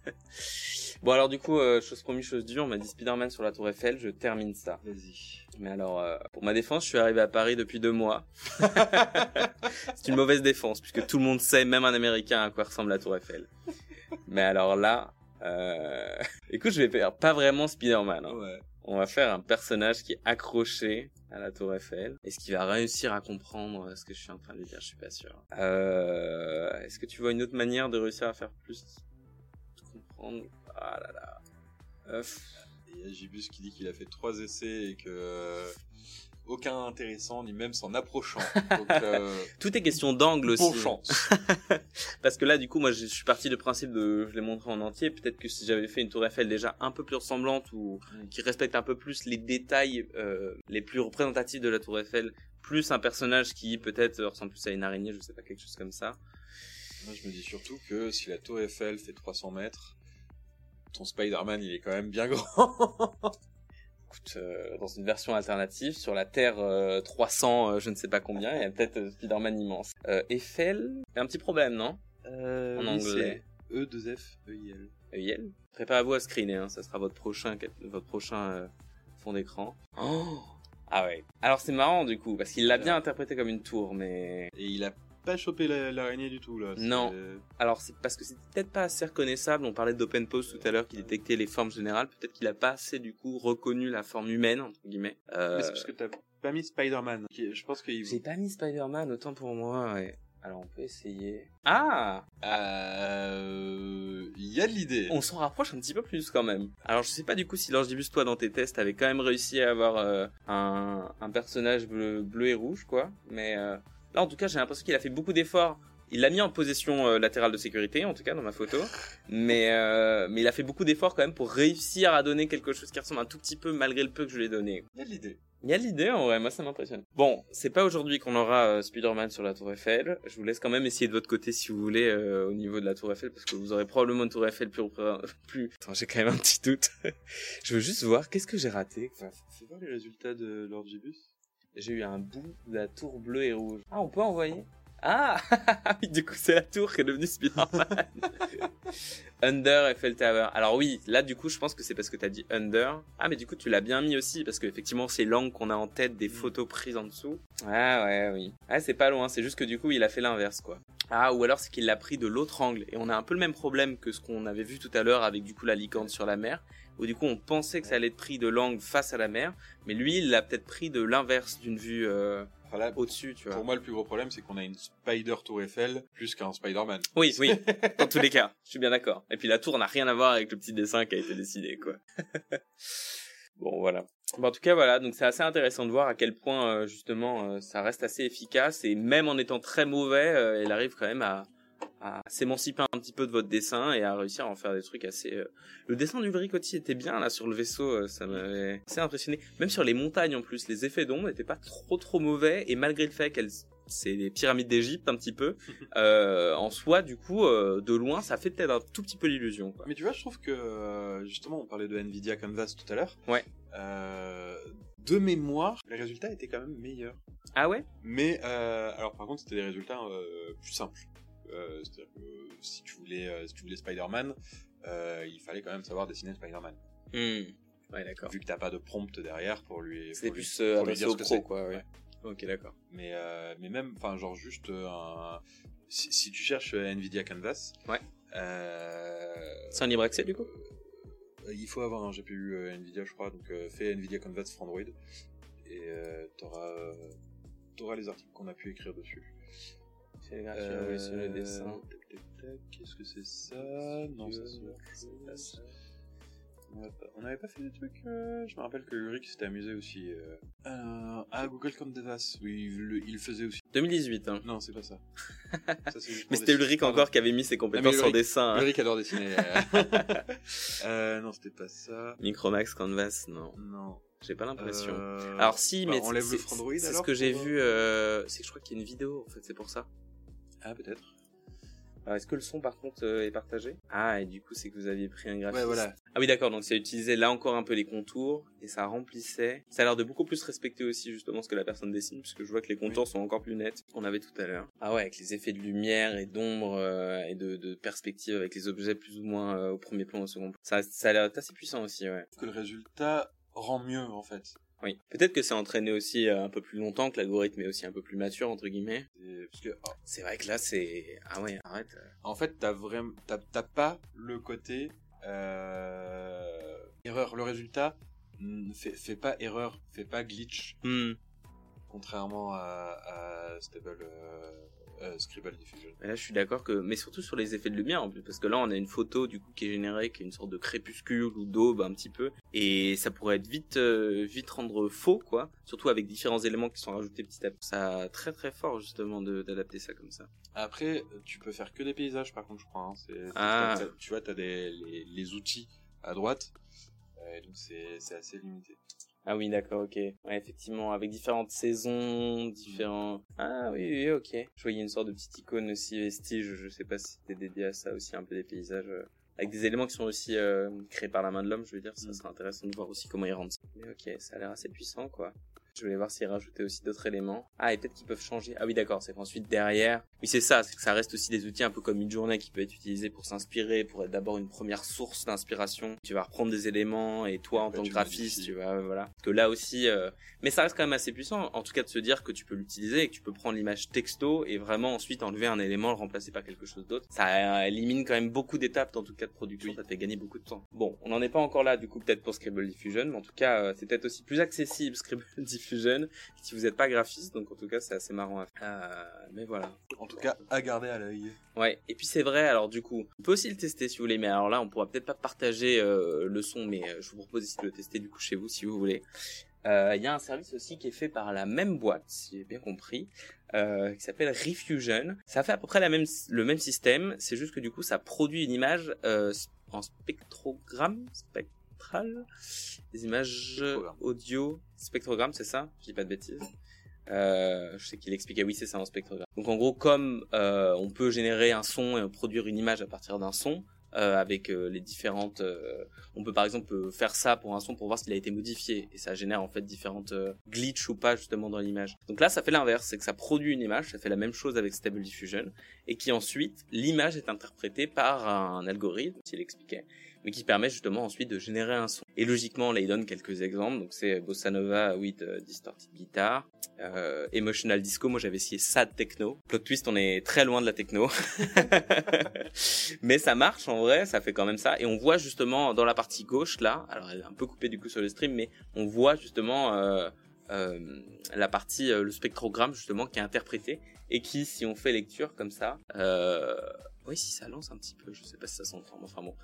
Bon alors du coup, euh, chose promise, chose dure, on m'a dit Spider-Man sur la Tour Eiffel, je termine ça. Vas-y. Mais alors, euh, pour ma défense, je suis arrivé à Paris depuis deux mois. c'est une mauvaise défense puisque tout le monde sait, même un Américain, à quoi ressemble la Tour Eiffel. Mais alors là, euh... écoute, je vais faire pas vraiment Spider-Man. hein. Ouais. On va faire un personnage qui est accroché à la tour Eiffel. Est-ce qu'il va réussir à comprendre ce que je suis en train de lui dire Je suis pas sûr. Euh, Est-ce que tu vois une autre manière de réussir à faire plus comprendre? Ah là là. Euh, il y a Gibus qui dit qu'il a fait trois essais et que euh, aucun intéressant, ni même s'en approchant. Donc, euh, Tout est question d'angle aussi. bon chance. Parce que là, du coup, moi, je je suis parti du principe de, je l'ai montré en entier. Peut-être que si j'avais fait une tour Eiffel déjà un peu plus ressemblante ou qui respecte un peu plus les détails euh, les plus représentatifs de la tour Eiffel, plus un personnage qui peut-être ressemble plus à une araignée, je sais pas, quelque chose comme ça. Moi, je me dis surtout que si la tour Eiffel fait 300 mètres, ton Spider-Man, il est quand même bien grand. Écoute, euh, dans une version alternative, sur la Terre euh, 300, euh, je ne sais pas combien, il y a peut-être euh, Spider-Man immense. Euh, Eiffel, c'est un petit problème, non? Euh, En anglais. E2F, EIL. EIL Préparez-vous à screener, hein, ça sera votre prochain, votre prochain euh, fond d'écran. Oh ah ouais. Alors c'est marrant du coup, parce qu'il l'a bien interprété comme une tour, mais... Et il a pas chopé la- l'araignée du tout, là. Non. Alors c'est parce que c'est peut-être pas assez reconnaissable, on parlait d'open pose tout à l'heure qui détectait les formes générales, peut-être qu'il a pas assez du coup reconnu la forme humaine, entre guillemets. Euh, Mais c'est parce que t'as pas mis Spider-Man. Je pense qu'il... J'ai pas mis Spider-Man, autant pour moi, ouais. Alors on peut essayer. Ah Euh, Il y a de l'idée. On s'en rapproche un petit peu plus quand même. Alors je sais pas du coup si Langibus toi dans tes tests avait quand même réussi à avoir euh, un, un personnage bleu, bleu et rouge quoi. Mais euh, là en tout cas j'ai l'impression qu'il a fait beaucoup d'efforts. Il l'a mis en position euh, latérale de sécurité en tout cas dans ma photo. Mais, euh, mais il a fait beaucoup d'efforts quand même pour réussir à donner quelque chose qui ressemble un tout petit peu malgré le peu que je lui ai donné. Il y a de l'idée. Il y a l'idée en vrai, moi ça m'impressionne. Bon, c'est pas aujourd'hui qu'on aura euh, Spider-Man sur la Tour Eiffel. Je vous laisse quand même essayer de votre côté si vous voulez euh, au niveau de la Tour Eiffel parce que vous aurez probablement une Tour Eiffel plus. Attends, j'ai quand même un petit doute. je veux juste voir qu'est-ce que j'ai raté? Enfin, fais voir les résultats de Lord Gibus. J'ai eu un bout de la tour bleue et rouge. Ah, on peut envoyer Ah du coup, c'est la tour qui est devenue Spider-Man. under Eiffel Tower. Alors oui, là, du coup, je pense que c'est parce que t'as dit under. Ah, mais du coup, tu l'as bien mis aussi, parce que effectivement, c'est l'angle qu'on a en tête des photos prises en dessous. Ah ouais, oui. Ah, c'est pas loin, c'est juste que du coup, il a fait l'inverse, quoi. Ah, ou alors c'est qu'il l'a pris de l'autre angle. Et on a un peu le même problème que ce qu'on avait vu tout à l'heure avec du coup la licorne sur la mer. Où du coup on pensait que ça allait être pris de l'angle face à la mer. Mais lui, il l'a peut-être pris de l'inverse d'une vue euh, Enfin, là, au-dessus, tu vois. pour moi, le plus gros problème, c'est qu'on a une Spider Tour Eiffel plus qu'un Spider-Man. Oui, oui, dans tous les cas, je suis bien d'accord. Et puis la tour n'a rien à voir avec le petit dessin qui a été décidé, quoi. bon, voilà. Bon, en tout cas, voilà, donc c'est assez intéressant de voir à quel point, euh, justement, euh, ça reste assez efficace, et même en étant très mauvais, euh, il arrive quand même à, à s'émanciper un petit peu de votre dessin et à réussir à en faire des trucs assez... euh, Le dessin d'Ulrich Coty était bien, là, sur le vaisseau, euh, ça m'avait assez impressionné. Même sur les montagnes, en plus, les effets d'ombre n'étaient pas trop trop mauvais, et malgré le fait qu'elles... C'est les pyramides d'Égypte un petit peu. Euh, en soi, du coup, euh, de loin, ça fait peut-être un tout petit peu l'illusion. Mais tu vois, je trouve que justement, on parlait de Nvidia Canvas tout à l'heure. Ouais. Euh, de mémoire, les résultats étaient quand même meilleurs. Ah ouais? Mais alors, par contre, c'était des résultats plus simples. Euh, C'est-à-dire que si tu voulais, euh, si tu voulais Spider-Man, euh, il fallait quand même savoir dessiner Spider-Man. Hmm. Ouais, d'accord. Vu que t'as pas de prompt derrière pour lui. C'était plus euh, pour lui dire au ce que pro, c'est. quoi. Ouais. Ouais. Ok, d'accord. Mais euh, mais même, enfin, genre juste un. Si, si tu cherches Nvidia Canvas. Ouais. Euh, C'est un libre accès, du coup Il faut avoir un GPU Nvidia, je crois. Donc fais Nvidia Canvas for Android et t'auras t'auras les articles qu'on a pu écrire dessus. C'est gratuit, oui, sur le dessin. tac, tac, tac, Qu'est-ce que c'est ça Non, ça c'est chose. On n'avait pas fait des trucs. euh, Je me rappelle que Ulrich s'était amusé aussi. euh. Euh, ah, Google Canvas. Oui, il le, il faisait aussi. 2018, hein. Non, c'est pas ça. Ça, c'est Mais c'était. Ulrich Pardon. encore qui avait mis ses compétences en dessin. hein. Ulrich adore dessiner. euh, non, c'était pas ça. Micromax Canvas, non. Non. J'ai pas l'impression. Euh, Alors si, bah, mais c'est- c'est ce que j'ai vu. Euh... C'est que je crois qu'il y a une vidéo, en fait, c'est pour ça. Ah, peut-être. Alors, est-ce que le son, par contre, euh, est partagé? Ah, et du coup, c'est que vous aviez pris un graphiste. Ouais, voilà. Ah oui, d'accord. Donc, ça utilisait là encore un peu les contours et ça remplissait. Ça a l'air de beaucoup plus respecter aussi justement ce que la personne dessine, puisque je vois que les contours sont encore plus nets qu'on avait tout à l'heure. Ah ouais, avec les effets de lumière et d'ombre euh, et de, de perspective avec les objets plus ou moins euh, au premier plan, au second plan. Ça, ça a l'air assez puissant aussi, ouais. Que le résultat rend mieux en fait. Oui. Peut-être que c'est entraîné aussi euh, un peu plus longtemps, que l'algorithme est aussi un peu plus mature entre guillemets. Et- parce que oh, C'est vrai que là, c'est ah ouais, arrête. en fait t'as vraiment t'as t'as pas le côté euh, erreur. Le résultat mm, fait, fait pas erreur, fait pas glitch, Hmm. contrairement à, à Stable euh, euh, Scribble Diffusion. Là, je suis d'accord que, mais surtout sur les effets de lumière en plus, parce que là, on a une photo du coup qui est générée, qui est une sorte de crépuscule ou d'aube un petit peu, et ça pourrait être vite, euh, vite rendre faux, quoi. Surtout avec différents éléments qui sont rajoutés petit à petit. Ça très très fort justement d'adapter ça comme ça. Après, tu peux faire que des paysages par contre, je crois. hein. C'est- Ah. Tu vois, t'as des les, les outils à droite, et donc c'est assez limité. Ah oui, d'accord, ok. Ouais, effectivement, avec différentes saisons, différents. Ah oui, oui, ok. Je voyais une sorte de petite icône aussi vestige. Je sais pas si c'était dédié à ça aussi, un peu des paysages. euh, Avec des éléments qui sont aussi euh, créés par la main de l'homme, je veux dire, ça Mm. serait intéressant de voir aussi comment ils rendent ça. Mais ok, ça a l'air assez puissant, quoi. Je voulais voir s'ils rajoutaient aussi d'autres éléments. Ah, et peut-être qu'ils peuvent changer. Ah oui, d'accord, c'est qu'ensuite derrière. Oui, c'est ça, c'est que ça reste aussi des outils un peu comme une journée qui peut être utilisé pour s'inspirer, pour être d'abord une première source d'inspiration. Tu vas reprendre des éléments et toi, en Après, tant que graphiste, tu vas, voilà. Que là aussi, euh, mais ça reste quand même assez puissant, en tout cas de se dire que tu peux l'utiliser et que tu peux prendre l'image texto et vraiment ensuite enlever un élément, le remplacer par quelque chose d'autre. Ça euh, élimine quand même beaucoup d'étapes dans tout cas de production, ça te fait gagner beaucoup de temps. Bon, on n'en est pas encore là du coup peut-être pour Scribble Diffusion, mais en tout cas euh, c'est peut-être aussi plus accessible Scribble Diffusion si vous n'êtes pas graphiste, donc en tout cas c'est assez marrant à faire. Euh, mais voilà. En tout cas, à garder à l'œil. Ouais, et puis c'est vrai, alors du coup, on peut aussi le tester si vous voulez, mais alors là, on pourra peut-être pas partager euh, le son, mais euh, je vous propose aussi de le tester du coup chez vous si vous voulez. Euh, Il y a un service aussi qui est fait par la même boîte, si j'ai bien compris, euh, qui s'appelle Refusion. Ça fait à peu près la même, le même système, c'est juste que du coup, ça produit une image en spectrogramme, spectral, des images Spectrogramme. audio, spectrogramme, c'est ça Je dis pas de bêtises. Euh, je sais qu'il expliquait, oui, c'est ça en spectrogramme. Donc en gros, comme euh, on peut générer un son et produire une image à partir d'un son, euh, avec euh, les différentes, euh, on peut par exemple faire ça pour un son pour voir s'il a été modifié et ça génère en fait différentes glitches ou pas justement dans l'image. Donc là, ça fait l'inverse, c'est que ça produit une image, ça fait la même chose avec Stable Diffusion et qui ensuite l'image est interprétée par un algorithme, s'il expliquait, mais qui permet justement ensuite de générer un son. Et logiquement, là, il donne quelques exemples. Donc c'est Bossa Nova with euh, Distorted Guitar, euh, Emotional Disco. Moi, j'avais essayé Sad Techno. Plot twist, on est très loin de la techno. Mais ça marche en vrai, ça fait quand même ça. Et on voit justement dans la partie gauche là, alors elle est un peu coupée du coup sur le stream, mais on voit justement euh, la partie, le spectrogramme justement qui est interprété et qui, si on fait lecture comme ça, oui, si ça lance un petit peu, je sais pas si ça s'entend, enfin bon,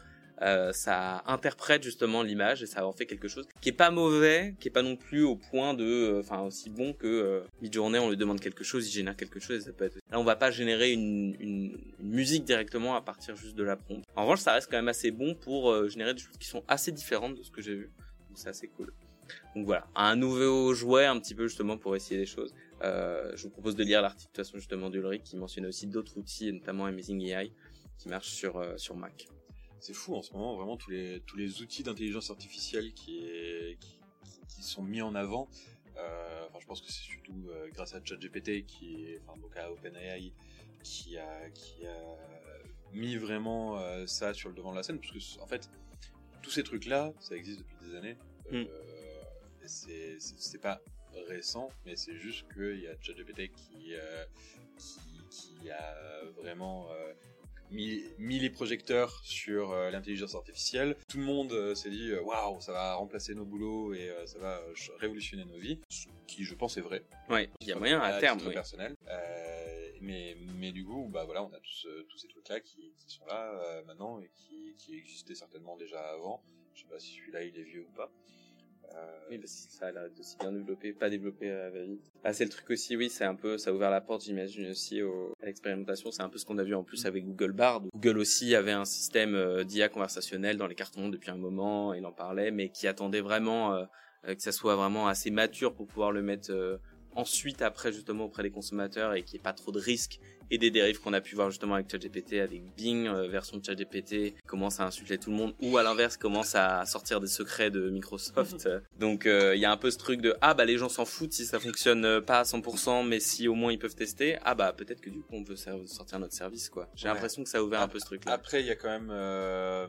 euh, ça interprète justement l'image et ça en fait quelque chose qui est pas mauvais, qui est pas non plus au point de, euh, enfin aussi bon que euh, mid-journée on lui demande quelque chose, il génère quelque chose, et ça peut être. Là on va pas générer une, une, une musique directement à partir juste de la prompt. En revanche ça reste quand même assez bon pour euh, générer des choses qui sont assez différentes de ce que j'ai vu, donc c'est assez cool. Donc voilà, un nouveau jouet un petit peu justement pour essayer des choses. Je vous propose de lire l'article de toute façon justement d'Ulrich qui mentionnait aussi d'autres outils, notamment Amazing AI, qui marche sur sur Mac. C'est fou en ce moment, vraiment tous les tous les outils d'intelligence artificielle qui, est, qui qui sont mis en avant. Euh, enfin, je pense que c'est surtout euh, grâce à ChatGPT qui est, enfin donc à OpenAI qui a qui a mis vraiment euh, ça sur le devant de la scène parce que en fait tous ces trucs là ça existe depuis des années. Et c'est c'est c'est pas récent mais c'est juste qu'il y a ChatGPT qui euh, qui qui a vraiment euh, mis, mis les projecteurs sur euh, l'intelligence artificielle. Tout le monde euh, s'est dit euh, waouh, ça va remplacer nos boulots et ça va révolutionner nos vies, ce qui je pense est vrai. Ouais, il y a moyen à terme. oui. personnel. Mais mais du coup, bah voilà, on a tous tous ces trucs là qui, qui sont là maintenant et qui qui existaient certainement déjà avant. Je sais pas si celui-là il est vieux ou pas. Oui, parce que ça a aussi bien développé, pas développé euh, vite. Ah, c'est le truc aussi, oui, c'est un peu, ça a ouvert la porte, j'imagine aussi au, à l'expérimentation. C'est un peu ce qu'on a vu en plus avec Google Bard. Google aussi avait un système euh, d'IA conversationnel dans les cartons depuis un moment, il en parlait, mais qui attendait vraiment euh, euh, que ça soit vraiment assez mature pour pouvoir le mettre euh, ensuite après justement auprès des consommateurs et qu'il n'y ait pas trop de risques et des dérives qu'on a pu voir justement avec ChatGPT, avec Bing, euh, version de ChatGPT, commence à insulter tout le monde, ou à l'inverse commence à sortir des secrets de Microsoft. Donc euh, il y a un peu ce truc de ah bah les gens s'en foutent si ça fonctionne pas à 100%, mais si au moins ils peuvent tester, ah bah peut-être que du coup on peut sortir notre service quoi. J'ai Ouais. l'impression que ça a ouvert un peu ce truc là. Après, il y a quand même, euh,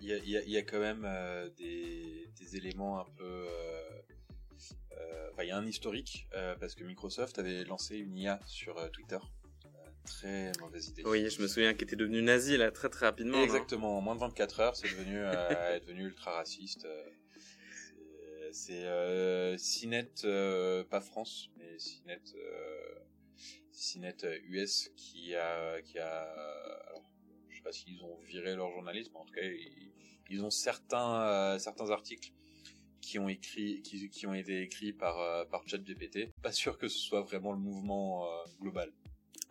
il y, a, y a- y a quand même euh, des, des éléments un peu. euh, Enfin, il y a un historique euh, parce que Microsoft avait lancé une IA sur euh, Twitter. Euh, très mauvaise idée. Oui, je me souviens qu'il était devenu nazi là très très rapidement. Exactement. En moins de 24 heures, c'est devenu, euh, est devenu ultra raciste. euh, c'est- euh, euh, pas France, mais CNET, euh, euh, US qui a, qui a, alors, je sais pas s'ils ont viré leur journalisme, mais en tout cas, ils, ils ont certains, euh, certains articles qui ont écrit, qui, qui ont été écrits par, euh, par ChatGPT. Pas sûr que ce soit vraiment le mouvement euh, global.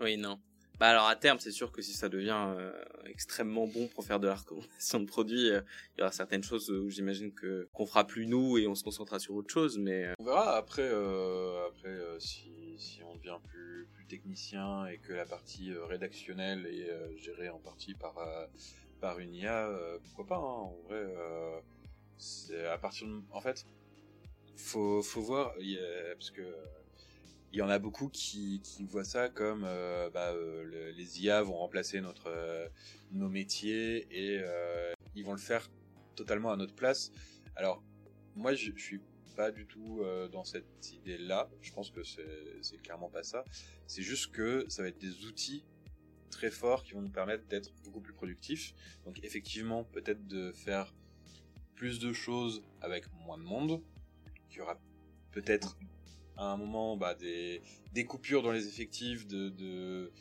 Oui, non. Bah alors à terme, c'est sûr que si ça devient euh, extrêmement bon pour faire de la recommandation de produits, euh, il y aura certaines choses où j'imagine que qu'on fera plus nous et on se concentrera sur autre chose. Mais On verra après, après si, si on devient plus, plus technicien et que la partie rédactionnelle est gérée en partie par, par une IA, pourquoi pas, hein, en vrai, euh, à partir en fait, faut, faut voir, parce que il y en a beaucoup qui, voient ça comme euh, bah, euh, le- les IA vont remplacer notre, euh, nos métiers et ils vont le faire totalement à notre place. Alors, moi, je, je suis pas du tout dans cette idée-là. Je pense que c'est clairement pas ça. C'est juste que ça va être des outils très forts qui vont nous permettre d'être beaucoup plus productifs. Donc, effectivement, peut-être de faire plus de choses avec moins de monde. Il y aura peut-être à un moment bah, des, des coupures dans les effectifs de, de,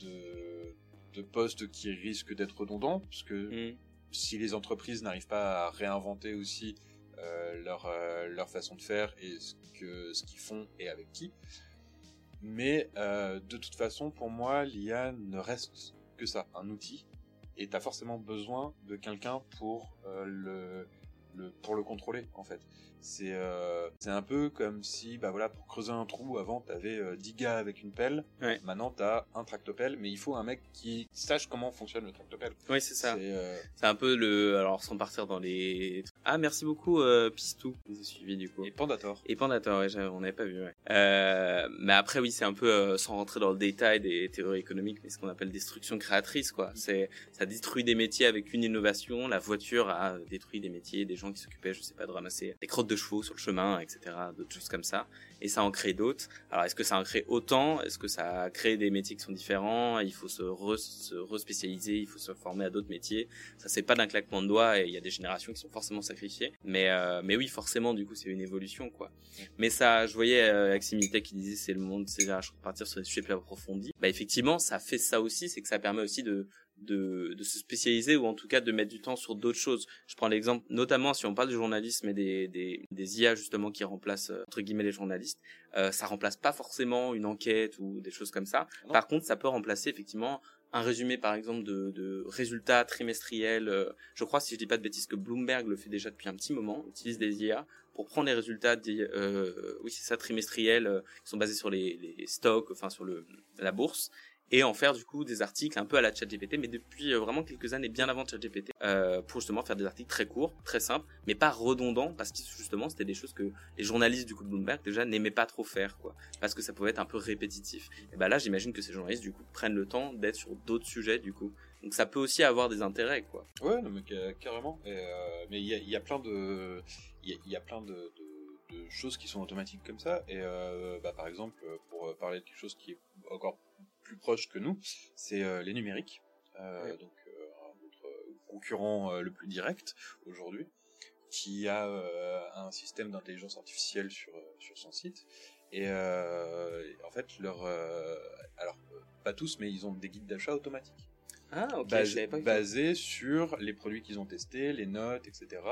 de, de postes qui risquent d'être redondants, parce que hmm. si les entreprises n'arrivent pas à réinventer aussi euh, leur, euh, leur façon de faire et ce qu'ils font et avec qui. Mais euh, de toute façon, pour moi, l'IA ne reste que ça, un outil. Et tu as forcément besoin de quelqu'un pour euh, le, le pour le contrôler en fait. C'est euh, c'est un peu comme si bah voilà pour creuser un trou avant t'avais euh, 10 gars avec une pelle. Ouais. Maintenant t'as un tractopelle, mais il faut un mec qui sache comment fonctionne le tractopelle. oui, c'est ça. C'est, euh, C'est un peu le. Alors sans partir dans les. Ah merci beaucoup euh, Pistou, nous a suivi du coup. Et Pandator. Et Pandator, ouais, on n'avait pas vu. Ouais. Euh, mais après, oui, c'est un peu euh, sans rentrer dans le détail des théories économiques, mais ce qu'on appelle destruction créatrice, quoi. C'est ça détruit des métiers avec une innovation. La voiture a détruit des métiers, des gens qui s'occupaient, je sais pas, de ramasser des crottes de chevaux sur le chemin, etc. D'autres choses comme ça. Et ça en crée d'autres. Alors, est-ce que ça en crée autant? Est-ce que ça crée des métiers qui sont différents? Il faut se, re, il faut se former à d'autres métiers. Ça, c'est pas d'un claquement de doigts et il y a des générations qui sont forcément sacrifiées. Mais, euh, mais oui, forcément, du coup, c'est une évolution, quoi. Mais ça, je voyais euh, Similitech qui disait c'est le monde, c'est à partir sur des sujets plus approfondis. Bah effectivement, ça fait ça aussi, c'est que ça permet aussi de, de de se spécialiser ou en tout cas de mettre du temps sur d'autres choses. Je prends l'exemple, notamment si on parle du journalisme et des des, des IA justement qui remplacent euh, entre guillemets les journalistes, euh, ça remplace pas forcément une enquête ou des choses comme ça. Non. Par contre, ça peut remplacer effectivement un résumé par exemple de, de résultats trimestriels. euh, je crois si je dis pas de bêtises que Bloomberg le fait déjà depuis un petit moment, utilise des IA pour prendre les résultats des, euh, oui c'est ça trimestriels euh, qui sont basés sur les, les stocks, enfin sur le la bourse et en faire du coup des articles un peu à la ChatGPT, mais depuis euh, vraiment quelques années, bien avant ChatGPT, euh, pour justement faire des articles très courts, très simples, mais pas redondants, parce que justement c'était des choses que les journalistes du coup de Bloomberg déjà n'aimaient pas trop faire, quoi, parce que ça pouvait être un peu répétitif. Et ben là, j'imagine que ces journalistes du coup prennent le temps d'être sur d'autres sujets du coup, donc ça peut aussi avoir des intérêts, quoi. Ouais, non, mais ca- carrément. Euh, mais il y a, plein de, il y a, plein de, choses qui sont automatiques comme ça. Et euh, bah, par exemple, pour euh, parler de quelque chose qui est encore plus proche que nous, c'est euh, les numériques. Euh. Donc euh, notre concurrent le plus direct aujourd'hui, qui a un système d'intelligence artificielle sur sur son site. Et, en fait, leur, alors pas tous, mais ils ont des guides d'achat automatiques Ah pas basé sur les produits qu'ils ont testés, les notes, etc.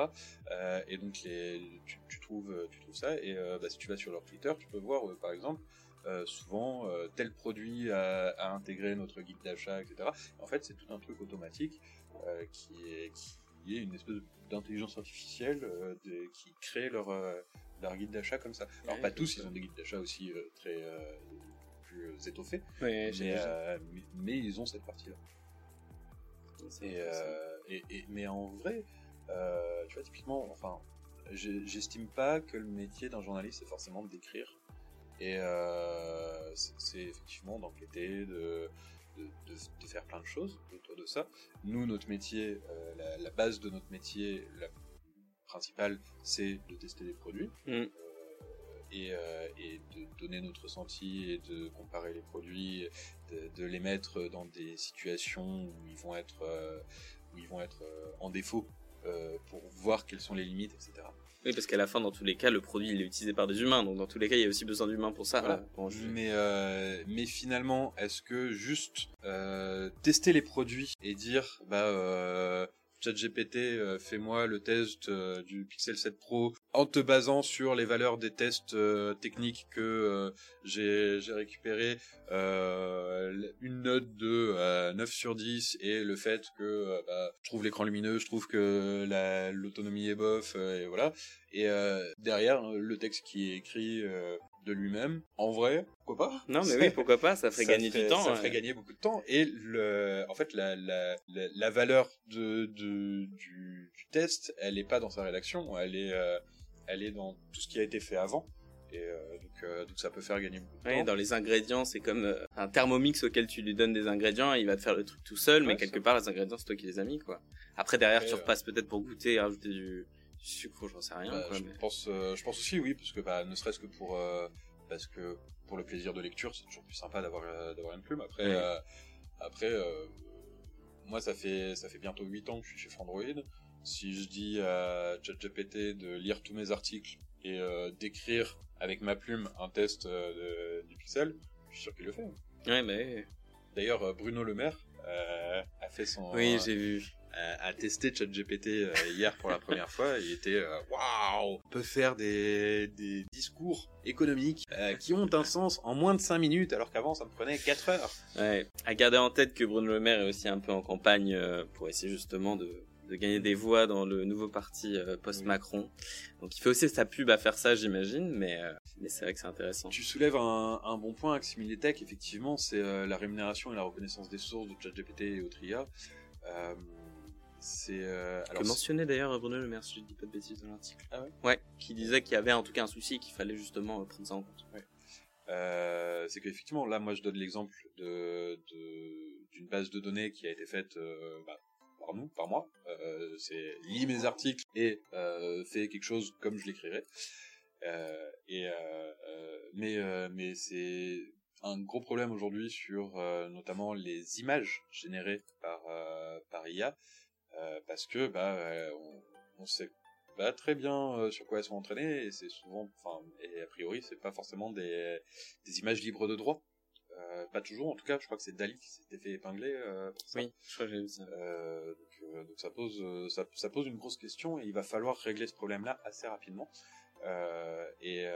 Euh, et donc les, tu, tu trouves, tu trouves ça et euh, bah, si tu vas sur leur Twitter, tu peux voir euh, par exemple euh, souvent euh, tel produit a, a intégré notre guide d'achat, etc. En fait, c'est tout un truc automatique euh, qui est qui, une espèce d'intelligence artificielle de- qui crée leur, leur guide d'achat comme ça. Alors Ouais, pas c'est tous, ça. ils ont des guides d'achat aussi très plus étoffés, Ouais, mais, ils ont cette partie-là. C'est Et, intéressant. et, et- mais en vrai, tu vois, typiquement, enfin, j'estime pas que le métier d'un journaliste est forcément décrire. Et euh, c'est effectivement d'enquêter, de, de, de, de faire plein de choses autour de ça. Nous, notre métier, euh, la, la base de notre métier, la principale, c'est de tester des produits. Mm. Euh, et, euh, et de donner notre ressenti et de comparer les produits, de, de les mettre dans des situations où ils vont être, euh, où ils vont être euh, en défaut pour voir quelles sont les limites, etc. Oui, parce qu'à la fin, dans tous les cas, le produit il est utilisé par des humains, donc dans tous les cas, il y a aussi besoin d'humains pour ça. Voilà. Mais, euh, mais finalement, est-ce que juste euh, tester les produits et dire, bah, euh, ChatGPT, euh, fais-moi le test euh, du Pixel 7 Pro en te basant sur les valeurs des tests euh, techniques que j'ai j'ai récupéré euh, une note de euh, 9 sur 10 et le fait que euh, bah, je trouve l'écran lumineux, je trouve que la- l'autonomie est bof, euh, et voilà. Et euh, derrière, le texte qui est écrit euh, de lui-même, en vrai, pourquoi pas? Non, mais oui, pourquoi pas, ça ferait gagner ferait- du temps. Ça ouais. ferait gagner beaucoup de temps. Et le, en fait, la, la, la, la valeur de, de, du, du test, elle est pas dans sa rédaction, elle est, euh, elle est dans tout ce qui a été fait avant. Et euh, donc, euh, donc ça peut faire gagner beaucoup de Ouais, dans les ingrédients, c'est comme euh, un thermomix auquel tu lui donnes des ingrédients, il va te faire le truc tout seul, mais quelque ça. part, les ingrédients, c'est toi qui les as mis, quoi. Après, derrière, tu repasses peut-être pour goûter et rajouter du, du sucre, j'en sais rien, Bah, quoi. je mais- pense, je pense aussi oui, parce que bah, ne serait-ce que pour, parce que pour le plaisir de lecture, c'est toujours plus sympa d'avoir, d'avoir une plume. Après, Ouais. après, moi ça fait, ça fait bientôt 8 ans que je suis chez Frandroid. Si je dis à ChatGPT de lire tous mes articles et euh, d'écrire avec ma plume un test euh, de- du Pixel, je suis sûr qu'il le fait. Ouais, mais D'ailleurs, euh, Bruno Le Maire euh, a fait son, oui, j'ai vu. a, a testé ChatGPT euh, hier pour la première fois. Il était waouh, on peut faire des, des discours économiques qui ont un sens en moins de 5 minutes, alors qu'avant ça me prenait 4 heures. Ouais. À garder en tête que Bruno Le Maire est aussi un peu en campagne pour essayer justement de, de gagner des voix dans le nouveau parti euh, post-Macron. Donc il fait aussi sa pub à faire ça, j'imagine, mais, euh, mais c'est vrai que c'est intéressant. Tu soulèves un, un bon point, Aximilitech, effectivement, c'est euh, la rémunération et la reconnaissance des sources de ChatGPT et autres IA. Euh, c'est euh, que alors, mentionnait d'ailleurs Bruno Le Maire, si je dis pas de bêtises dans l'article. Ah ouais? Ouais, qui disait qu'il y avait en tout cas un souci et qu'il fallait justement prendre ça en compte. Euh, c'est qu'effectivement, là, moi, je donne l'exemple de de- d'une base de données qui a été faite euh, bah, par nous, par moi. Euh, c'est lis mes articles et euh, fais quelque chose comme je l'écrirais. Euh, mais c'est un gros problème aujourd'hui sur notamment les images générées par par IA parce que bah on, on sait pas très bien sur quoi elles sont entraînées et c'est souvent enfin et a priori c'est pas forcément des des images libres de droit euh, pas toujours en tout cas je crois que c'est Dali qui s'était fait épingler euh, pour ça. Oui, je crois que j'ai vu ça. Euh, donc, donc ça pose ça, ça pose une grosse question et il va falloir régler ce problème là assez rapidement et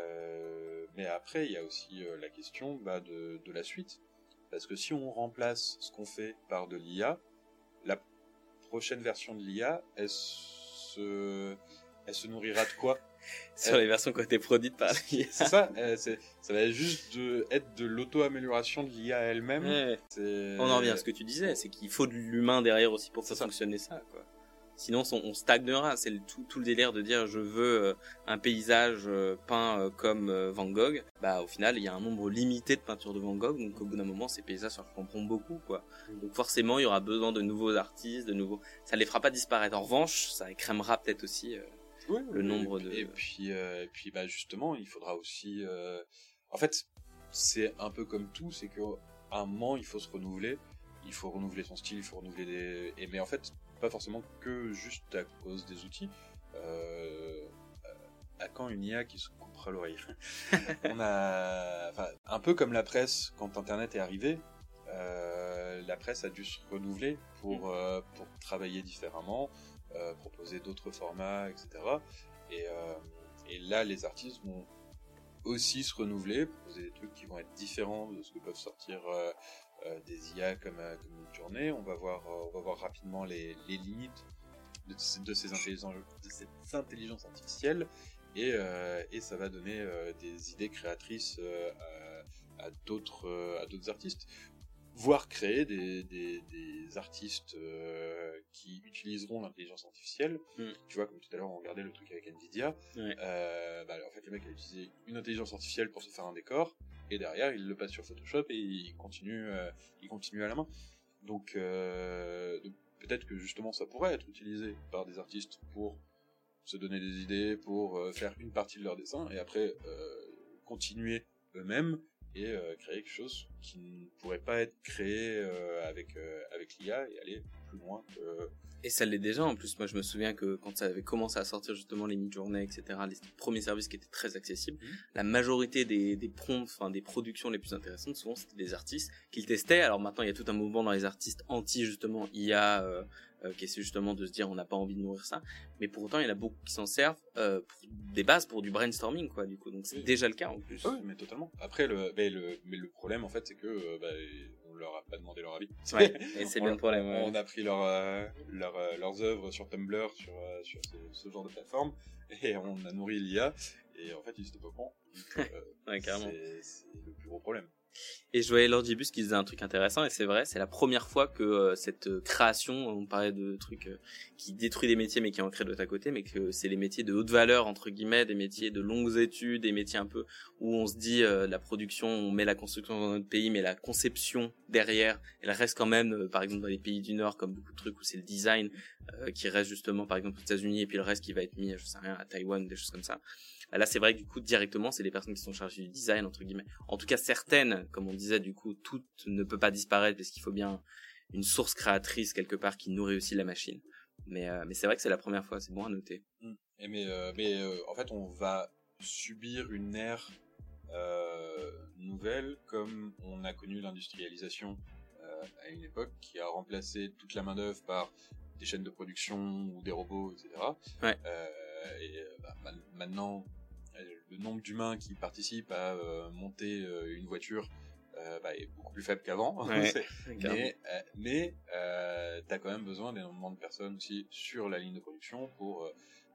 mais après il y a aussi la question bah, de, de la suite parce que si on remplace ce qu'on fait par de l'IA la prochaine version de l'IA elle se elle se nourrira de quoi? Sur les versions qui ont été produites par c'est ça euh, c'est ça va juste de, être de l'auto-amélioration de l'IA elle-même Ouais. On en revient à ce que tu disais, c'est qu'il faut de l'humain derrière aussi pour faire ça. fonctionner ça, quoi. Sinon, on, on stagnera. C'est tout, tout le délire de dire je veux euh, un paysage euh, peint comme Van Gogh. Bah, au final, il y a un nombre limité de peintures de Van Gogh, donc au bout d'un moment, ces paysages se recompront beaucoup, quoi. Donc forcément, il y aura besoin de nouveaux artistes, de nouveaux. Ça les fera pas disparaître. En revanche, ça écrémera peut-être aussi. euh, Le nombre et, de- et puis euh, et puis bah justement il faudra aussi euh, en fait c'est un peu comme tout c'est que à un moment il faut se renouveler. Il faut renouveler son style il faut renouveler des et mais en fait pas forcément que juste à cause des outils. Euh, à quand une IA qui se coupera l'oreille? On a enfin, un peu comme la presse quand internet est arrivé euh, la presse a dû se renouveler pour euh, pour travailler différemment proposer d'autres formats, etc. Et, euh, et là, les artistes vont aussi se renouveler, proposer des trucs qui vont être différents de ce que peuvent sortir euh, euh, des IA comme, euh, une journée. On va voir, euh, on va voir rapidement les, les limites de, de ces intelligences, de cette intelligence artificielle et, euh, et ça va donner euh, des idées créatrices euh, euh, à d'autres artistes voire créer des, des, des artistes euh, qui utiliseront l'intelligence artificielle. Mm. Tu vois, comme tout à l'heure, on regardait le truc avec Nvidia. Ouais. Euh, bah, en fait, le mec a utilisé une intelligence artificielle pour se faire un décor, et derrière, il le passe sur Photoshop et il continue, euh, il continue à la main. Donc, donc peut-être que justement, ça pourrait être utilisé par des artistes pour se donner des idées, pour faire une partie de leur dessin, et après continuer eux-mêmes et euh, créer quelque chose qui ne pourrait pas être créé euh, avec euh, avec l'IA et aller plus loin que Et ça l'est déjà en plus. Moi, je me souviens que quand ça avait commencé à sortir justement les mid-journées, etc., les premiers services qui étaient très accessibles, Mhm. la majorité des, des prompts, enfin des productions les plus intéressantes, souvent c'était des artistes qui le testaient. Alors maintenant, il y a tout un mouvement dans les artistes anti justement IA, euh, qui essaie justement de se dire on n'a pas envie de nourrir ça. Mais pour autant, il y en a beaucoup qui s'en servent euh, pour des bases pour du brainstorming, quoi. Du coup, donc c'est Oui. déjà le cas en plus. Ah oui, mais totalement. Après, le, mais le, mais le problème, en fait, c'est que euh, bah, on leur a pas demandé leur avis. Ouais, et c'est bien le problème. ouais. On a pris leur, euh, leur, leurs œuvres sur Tumblr, sur, sur ce, ce genre de plateforme, et on a nourri l'IA, et en fait, ils. Donc, euh, Ouais, carrément. c'est le plus gros problème. Et je voyais Lord Gibus qui disait un truc intéressant, et c'est vrai, c'est la première fois que euh, cette euh, création, on parlait de trucs euh, qui détruit des métiers mais qui en crée d'autre à côté, mais que c'est les métiers de haute valeur, entre guillemets, des métiers de longues études, des métiers un peu où on se dit la production, on met la construction dans notre pays, mais la conception derrière, elle reste quand même, par exemple dans les pays du Nord, comme beaucoup de trucs où c'est le design qui reste justement, par exemple aux États-Unis, et puis le reste qui va être mis, je sais rien, à Taïwan, des choses comme ça. Là, c'est vrai que du coup, directement, c'est les personnes qui sont chargées du design, entre guillemets. En tout cas, certaines, comme on disait, du coup, toutes ne peut pas disparaître parce qu'il faut bien une source créatrice quelque part qui nourrit aussi la machine. Mais, euh, mais c'est vrai que c'est la première fois, c'est bon à noter. Et mais euh, mais euh, en fait, on va subir une ère nouvelle comme on a connu l'industrialisation à une époque qui a remplacé toute la main d'œuvre par des chaînes de production ou des robots, etc. Ouais. Et bah, maintenant, le nombre d'humains qui participent à euh, monter euh, une voiture euh, bah, est beaucoup plus faible qu'avant. Ouais. Mais mais t'as quand même besoin d'énormément de personnes aussi sur la ligne de production pour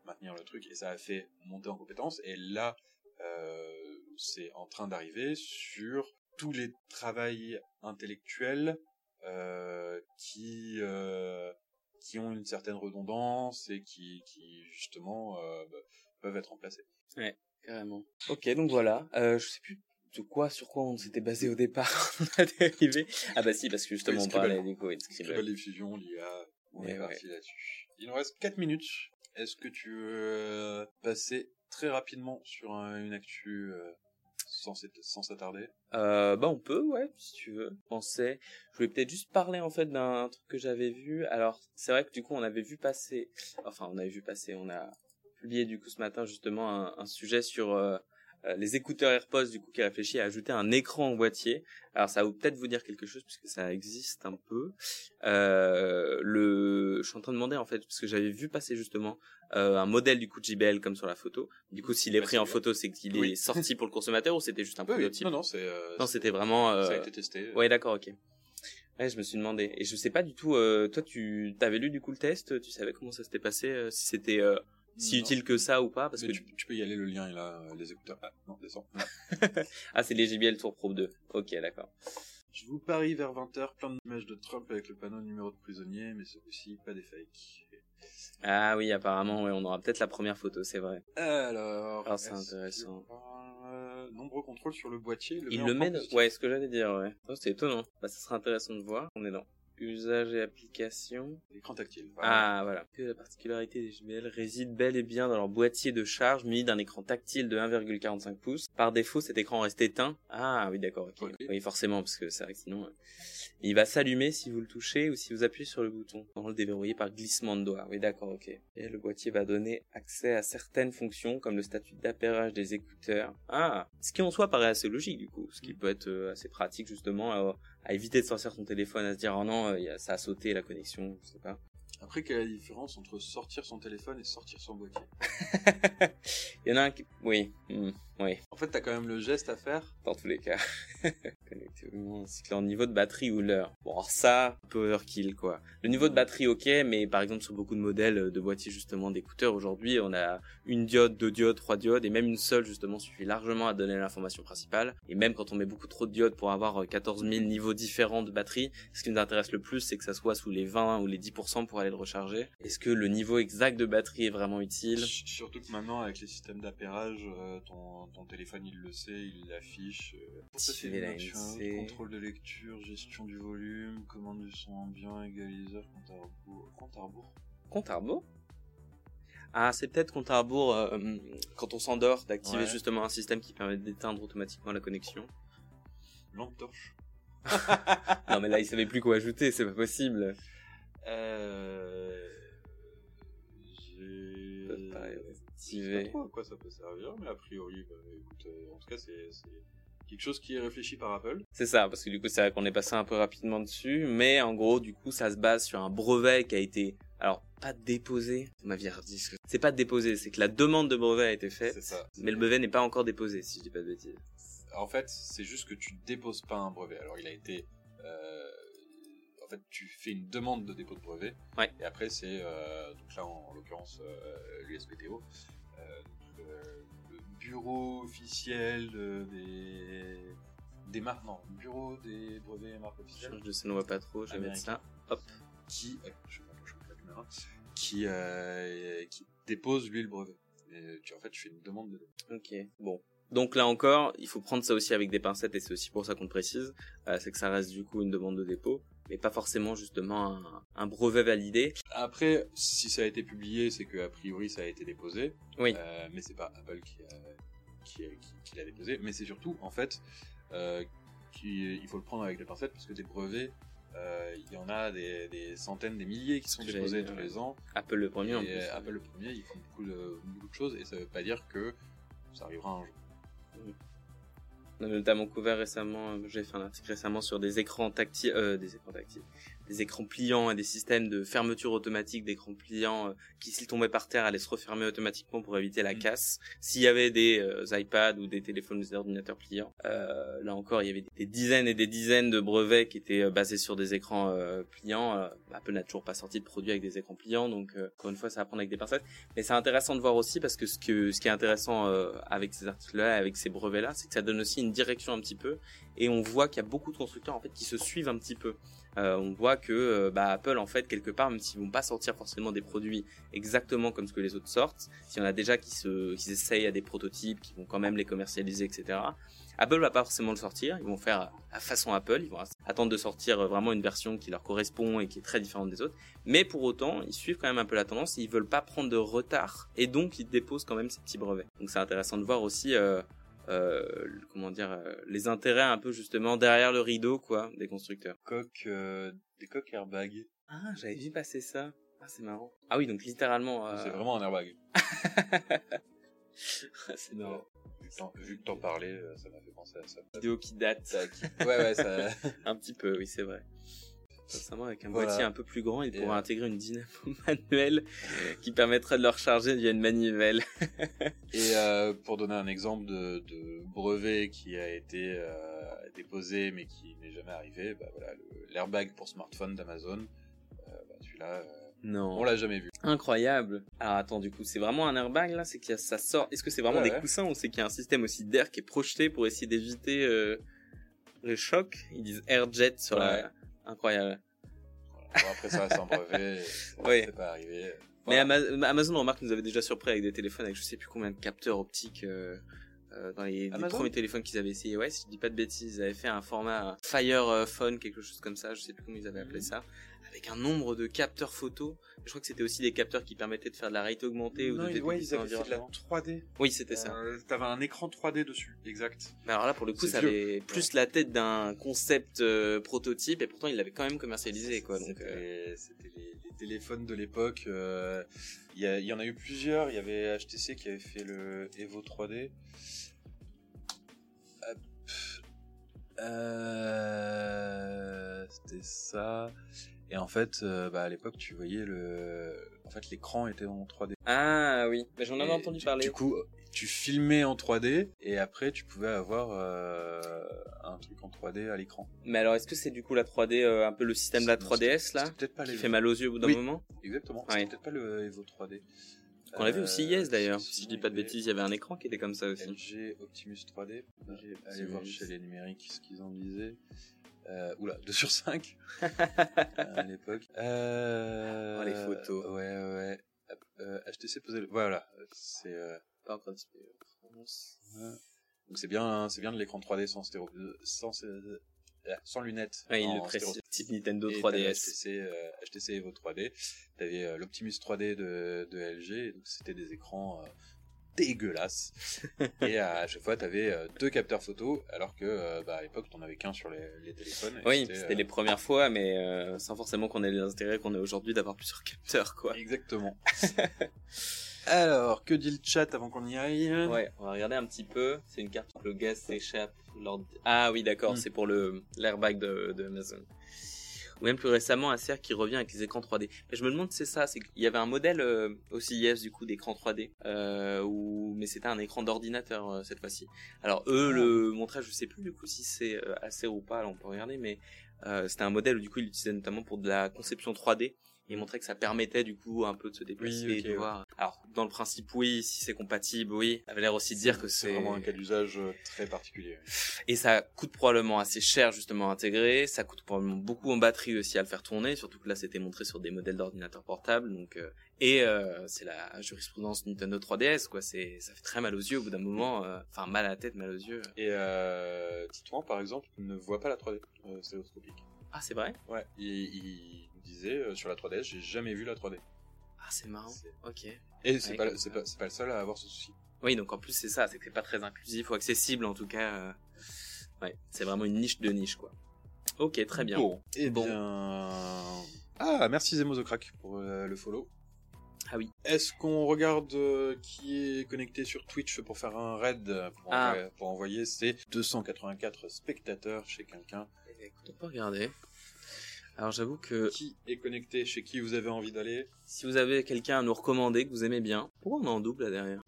maintenir le truc et ça a fait monter en compétences et là euh, c'est en train d'arriver sur tous les travails intellectuels euh, qui euh, qui ont une certaine redondance et qui qui justement bah, peuvent être remplacés. Carrément. Ok, donc voilà. Euh, je sais plus de quoi, sur quoi on s'était basé au départ. on a dérivé. Ah bah si, parce que justement Oui, on parlait du coup, Scribble. Scribble diffusion, l'IA, on est ouais. parti là-dessus. Il nous reste 4 minutes. Est-ce que tu veux passer très rapidement sur un- une actu euh, sans sans s'attarder? Euh, bah on peut, ouais, si tu veux. Je pensais, je voulais peut-être juste parler en fait d'un truc que j'avais vu. Alors c'est vrai que du coup on avait vu passer, enfin on avait vu passer, on a publié du coup ce matin justement un, un sujet sur euh, euh, les écouteurs AirPods du coup qui réfléchit à ajouter un écran au boîtier. Alors ça va peut-être vous dire quelque chose puisque ça existe un peu. Euh, le, je suis en train de demander en fait parce que j'avais vu passer justement euh, un modèle du coup de JBL comme sur la photo. Du coup s'il est Bah, pris en photo c'est qu'il Oui. est sorti pour le consommateur ou c'était juste un Oui, prototype? Non, non, c'est. euh, Non, c'était vraiment. Ça a Euh... été testé. Ouais, d'accord, ok. Ouais, je me suis demandé. Et je sais pas du tout. Euh, toi, tu t'avais lu du coup le test. Tu savais comment ça s'était passé, euh, si c'était euh, si Non. utile que ça ou pas, parce Mais que tu, tu peux y aller, le lien est là, euh, les écouteurs. Ah, non, descends. ah, c'est les JBL Tour Pro 2. Ok, d'accord. Je vous parie vers 20h, plein d'images de Trump avec le panneau numéro de prisonnier, mais c'est aussi pas des fakes. Ah oui, apparemment, ouais, on aura peut-être la première photo, c'est vrai. Alors, Ah, c'est intéressant. euh, nombreux contrôles sur le boîtier. Le Il met le positif. Ouais, ce que j'allais dire. Ouais. Oh, c'est étonnant. Bah, ça sera intéressant de voir. On est dans usage et application. L'écran tactile. Voilà. Ah, voilà. Que la particularité des JBL réside bel et bien dans leur boîtier de charge muni d'un écran tactile de 1,45 pouces. Par défaut, cet écran reste éteint. Ah, oui, d'accord, ok. Ok. Oui, forcément, parce que c'est vrai que sinon, euh, il va s'allumer si vous le touchez ou si vous appuyez sur le bouton. On le déverrouiller par glissement de doigt. Oui, d'accord, ok. Et le boîtier va donner accès à certaines fonctions, comme le statut d'appairage des écouteurs. Ah, ce qui en soi paraît assez logique, du coup. Ce qui peut être euh, assez pratique, justement, à, à éviter de sortir son téléphone, à se dire, oh non, euh, ça a sauté la connexion, je sais pas. Après, quelle est la différence entre sortir son téléphone et sortir son boîtier? Il y en a un qui... Oui, hmm, oui, En fait, t'as quand même le geste à faire. dans tous les cas. C'est leur niveau de batterie ou l'heure. Bon, alors ça, un peu overkill, quoi. Le niveau de batterie, ok, mais par exemple, sur beaucoup de modèles de boîtiers, justement, d'écouteurs, aujourd'hui, on a une diode, deux diodes, trois diodes, et même une seule, justement, suffit largement à donner l'information principale. Et même quand on met beaucoup trop de diodes pour avoir euh, 14 000 niveaux différents de batterie, ce qui nous intéresse le plus, c'est que ça soit sous les 20 ou les 10% pour aller le recharger. Est-ce que le niveau exact de batterie est vraiment utile? Surtout que maintenant, avec les systèmes d'appairage, euh, ton, ton téléphone, il le sait, il l'affiche. euh. Activer la NC. Contrôle de lecture, gestion du volume, commande du son ambiant, égaliseur, compte à rebours. Compte à rebours Compte à rebours? Ah, c'est peut-être compte à rebours euh, quand on s'endort, d'activer Ouais. justement un système qui permet d'éteindre automatiquement la connexion. Lampe torche. non, mais là, il savait plus quoi ajouter, c'est pas possible. Euh... Je sais activer. pas trop à quoi ça peut servir, mais a priori, bah, écoute, euh, en tout cas, c'est quelque chose qui est réfléchi par Apple. C'est ça, parce que du coup, c'est vrai qu'on est passé un peu rapidement dessus, mais en gros, du coup, ça se base sur un brevet qui a été, alors, pas déposé, ma vie redit, c'est pas déposé, c'est que la demande de brevet a été faite, ça. mais le brevet n'est pas encore déposé, si je dis pas de bêtises. En fait, c'est juste que tu déposes pas un brevet. Alors, il a été. euh, fait, tu fais une demande de dépôt de brevet. Ouais. Et après, c'est. euh, Donc là, en, en l'occurrence, euh, l'USPTO. euh, le bureau officiel des. Des marques. Non, le bureau des brevets et marques officielles. Je ne vois pas trop, je vais mettre ça. Hop. Qui. euh, Je la caméra. Qui, euh, qui dépose, lui, le brevet. Et tu, en fait, tu fais une demande de Ok, bon. Donc là encore, il faut prendre ça aussi avec des pincettes et c'est aussi pour ça qu'on précise, euh, c'est que ça reste du coup une demande de dépôt, mais pas forcément justement un, un brevet validé. Après, si ça a été publié, c'est que a priori ça a été déposé. Oui. Euh, mais c'est pas Apple qui, a, qui, a- qui- qui l'a déposé. Mais c'est surtout, en fait, euh, qui, il faut le prendre avec des pincettes parce que des brevets, euh, il y en a des, des centaines, des milliers qui sont déposés tous dire, les ans. Apple le premier en plus. euh, Apple le premier, ils font beaucoup de, beaucoup de choses et ça veut pas dire que ça arrivera un jour. Notamment couvert récemment, euh, j'ai fait un article récemment sur des écrans tactiles, euh, des écrans tactiles, des écrans pliants et des systèmes de fermeture automatique d'écrans pliants euh, qui, s'ils tombaient par terre, allaient se refermer automatiquement pour éviter la Mm. casse. S'il y avait des euh, iPads ou des téléphones ou des ordinateurs pliants, euh, là encore, il y avait des dizaines et des dizaines de brevets qui étaient basés sur des écrans euh, pliants. Euh, Apple n'a toujours pas sorti de produit avec des écrans pliants, donc euh, encore une fois, ça va prendre avec des pincettes. Mais c'est intéressant de voir aussi parce que ce, que, ce qui est intéressant euh, avec ces articles-là, avec ces brevets-là, c'est que ça donne aussi une direction un petit peu et on voit qu'il y a beaucoup de constructeurs en fait qui se suivent un petit peu. Euh, on voit que euh, bah, Apple en fait quelque part, même s'ils vont pas sortir forcément des produits exactement comme ce que les autres sortent, s'il y en a déjà qui essayent à des prototypes, qui vont quand même les commercialiser, etc. Apple va pas forcément le sortir, ils vont faire à façon Apple, ils vont attendre de sortir vraiment une version qui leur correspond et qui est très différente des autres. Mais pour autant, ils suivent quand même un peu la tendance ils veulent pas prendre de retard et donc ils déposent quand même ces petits brevets. Donc c'est intéressant de voir aussi euh, euh, comment dire euh, les intérêts un peu justement derrière le rideau quoi des constructeurs. Coque, euh, des coques airbag. Ah, j'avais vu passer ça. Ah, c'est marrant. Ah oui, donc littéralement C'est vraiment un airbag. c'est Non. marrant. Vu que t'en- parlais, ça m'a fait penser à ça. Vidéo qui date Ouais, ouais, ça. un petit peu, oui, c'est vrai. Récemment, avec un Voilà. boîtier un peu plus grand, il Et, pourrait euh, intégrer une dynamo manuelle qui permettrait de le recharger via une manivelle. Et euh, pour donner un exemple de, de brevet qui a été euh, déposé mais qui n'est jamais arrivé, bah voilà, l'airbag pour smartphone d'Amazon, euh, bah, celui-là, Non. on l'a jamais vu. Incroyable. Alors attends, du coup, c'est vraiment un airbag là? C'est qu'il ça sort. Est-ce que c'est vraiment Ouais, des ouais. coussins ou c'est qu'il y a un système aussi d'air qui est projeté pour essayer d'éviter euh, le choc? Ils disent airjet sur Ouais. la. Incroyable. Bon, après ça un brevet, Oui. c'est pas arrivé. Mais. Ama- Amazon, remarque, nous avait déjà surpris avec des téléphones avec je sais plus combien de capteurs optiques euh, euh, dans les, premiers téléphones qu'ils avaient essayé. Ouais, si je dis pas de bêtises, ils avaient fait un format Fire euh, Phone, quelque chose comme ça, je sais plus comment ils avaient appelé ça, avec un nombre de capteurs photo. Je crois que c'était aussi des capteurs qui permettaient de faire de la réalité augmentée ou de ouais, détecter ils avaient fait de la l'environnement. 3D. Oui, c'était ça. Euh, T'avais un écran 3D dessus, exact. Mais alors là, pour le coup, ça vieux. avait plus la tête d'un concept euh, prototype et pourtant il l'avait quand même commercialisé, quoi. C'était euh, les- téléphones de l'époque. Il y, il en a eu plusieurs. Il y avait HTC qui avait fait le Evo 3D. Hop. Euh, C'était ça. Et en fait, euh, bah, à l'époque, tu voyais le, en fait, l'écran était en 3D. Ah oui, mais j'en avais entendu du- parler. Du coup, tu filmais en 3D et après, tu pouvais avoir euh, un truc en 3D à l'écran. Mais alors, est-ce que c'est du coup la 3D, euh, un peu le système de la C'est- 3DS là peut-être pas Qui fait mal aux yeux au bout d'un Oui. moment Exactement. Ouais. Peut-être pas le Evo 3D. On l'a vu aussi Yes d'ailleurs, si je dis pas de bêtises, il y avait un écran qui était comme ça aussi. LG Optimus 3D. LG Allez voir chez les numériques ce qu'ils en disaient. Euh, oula, 2 sur 5 à l'époque. Euh, Oh, les photos. Ouais, ouais. Euh, HTC posait le... Voilà, c'est... euh, Pas encore disponible en France. Donc c'est bien, c'est bien de l'écran 3D sans stéro... sans, euh, sans lunettes. Ouais, il en le précise. Petite Nintendo Et t'avais 3DS. HTC, HTC Evo 3D. T'avais euh, l'Optimus 3D de, de LG. donc c'était des écrans euh, dégueulasses. et à chaque fois, t'avais euh, deux capteurs photo, alors que euh, bah, à l'époque, t'en avais qu'un sur les, les téléphones. Oui, c'était euh, les premières fois, mais euh, sans forcément qu'on ait les intérêts qu'on ait aujourd'hui d'avoir plusieurs capteurs, quoi. Exactement. alors, que dit le chat avant qu'on y aille? Ouais, on va regarder un petit peu. C'est une carte où le gaz s'échappe lors. Ah oui, d'accord, Mm. c'est pour le l'airbag de, de Amazon. Ou même plus récemment, Acer qui revient avec les écrans 3D. Mais je me demande, c'est ça, c'est qu'il y avait un modèle euh, aussi yes du coup d'écran 3D, euh, où... mais c'était un écran d'ordinateur euh, cette fois-ci. Alors eux le montraient, je sais plus du coup si c'est euh, Acer ou pas, là on peut regarder, mais euh, c'était un modèle où du coup ils l'utilisaient notamment pour de la conception 3D. Et ils montraient que ça permettait du coup un peu de se déplacer Oui, de ouais. voir. Alors dans le principe oui, si c'est compatible, oui. Ça avait l'air aussi de dire que c'est vraiment un cas d'usage euh, très particulier. et ça coûte probablement assez cher justement à intégrer, ça coûte probablement beaucoup en batterie aussi à le faire tourner, surtout que là c'était montré sur des modèles d'ordinateurs portables, donc euh, et euh, c'est la jurisprudence Nintendo 3DS quoi, c'est ça fait très mal aux yeux au bout d'un moment, euh, enfin mal à la tête, mal aux yeux. Et euh, Titouan, par exemple, ne voit pas la 3D euh, stéréoscopique. Ah c'est vrai? Ouais, il, il disait euh, sur la 3DS, j'ai jamais vu la 3D. Ah c'est marrant. Ok. Et c'est Ouais, pas, c'est pas, pas le seul à avoir ce souci. Oui donc en plus c'est ça, c'est que c'est pas très inclusif ou accessible en tout cas. euh, Ouais, c'est vraiment une niche de niche quoi. Ok très bien. Bon, et Bon. bien. Ah, merci Zemozocrack pour euh, le follow. Ah oui. Est-ce qu'on regarde euh, qui est connecté sur Twitch pour faire un raid pour, Ah. envoyer, pour envoyer ses 284 spectateurs chez quelqu'un? Eh écoute, on peut regarder. Alors j'avoue que Qui est connecté Chez qui vous avez envie d'aller si vous avez quelqu'un à nous recommander que vous aimez bien, pourquoi on est en double là derrière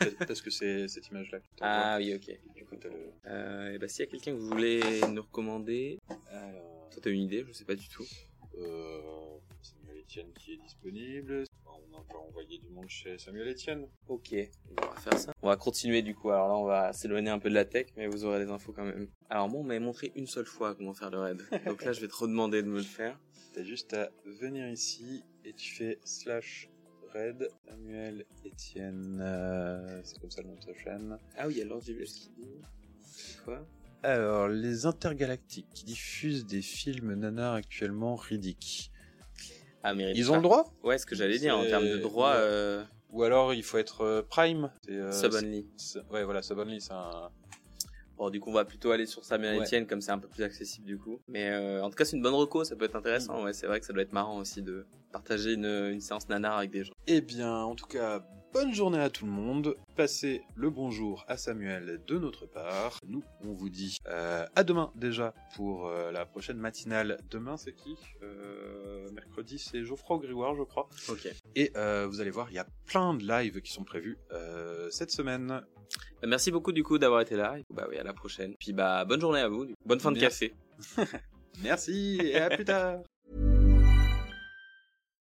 parce que c'est cette image-là Ah oui, ok. Du coup, t'as le... Euh, et bah s'il y a quelqu'un que vous voulez nous recommander, Alors, toi t'as une idée, je sais pas du tout. euh, Etienne qui est disponible. On va envoyer du monde chez Samuel Etienne. Ok, on va faire ça. On va continuer du coup. Alors là, on va s'éloigner un peu de la tech, mais vous aurez les infos quand même. Alors moi, on m'avait montré une seule fois comment faire le raid. Donc là, je vais te redemander de me le faire. T'as juste à venir ici et tu fais slash red Samuel Etienne. euh, c'est comme ça le nom de chaîne. Ah oui, alors j'ai vu ce qu'il dit. C'est quoi? Alors, les intergalactiques qui diffusent des films nanars actuellement ridiques. Ils ont le droit Ouais, ce que j'allais dire en termes de droit. Ouais. Euh... Ou alors il faut être euh, Prime euh, Sub only. Ouais, voilà, Sub Only, c'est un... Bon, du coup, on va plutôt aller sur Samuel Ouais. Etienne, comme c'est un peu plus accessible du coup. Mais euh, en tout cas, c'est une bonne reco, ça peut être intéressant. Ouais, c'est vrai que ça doit être marrant aussi de partager une, une séance nanar avec des gens. Eh bien, en tout cas, bonne journée à tout le monde. Passez le bonjour à Samuel de notre part. Nous, on vous dit euh, à demain déjà pour euh, la prochaine matinale. Demain, c'est qui? Euh, Mercredi, c'est Geoffroy Grégoire, je crois. Ok. Et euh, vous allez voir, il y a plein de lives qui sont prévus euh, cette semaine. Bah, merci beaucoup du coup d'avoir été là. Bah oui, à la prochaine. Puis bah bonne journée à vous. Bonne fin de Merci. café. Merci et à plus tard.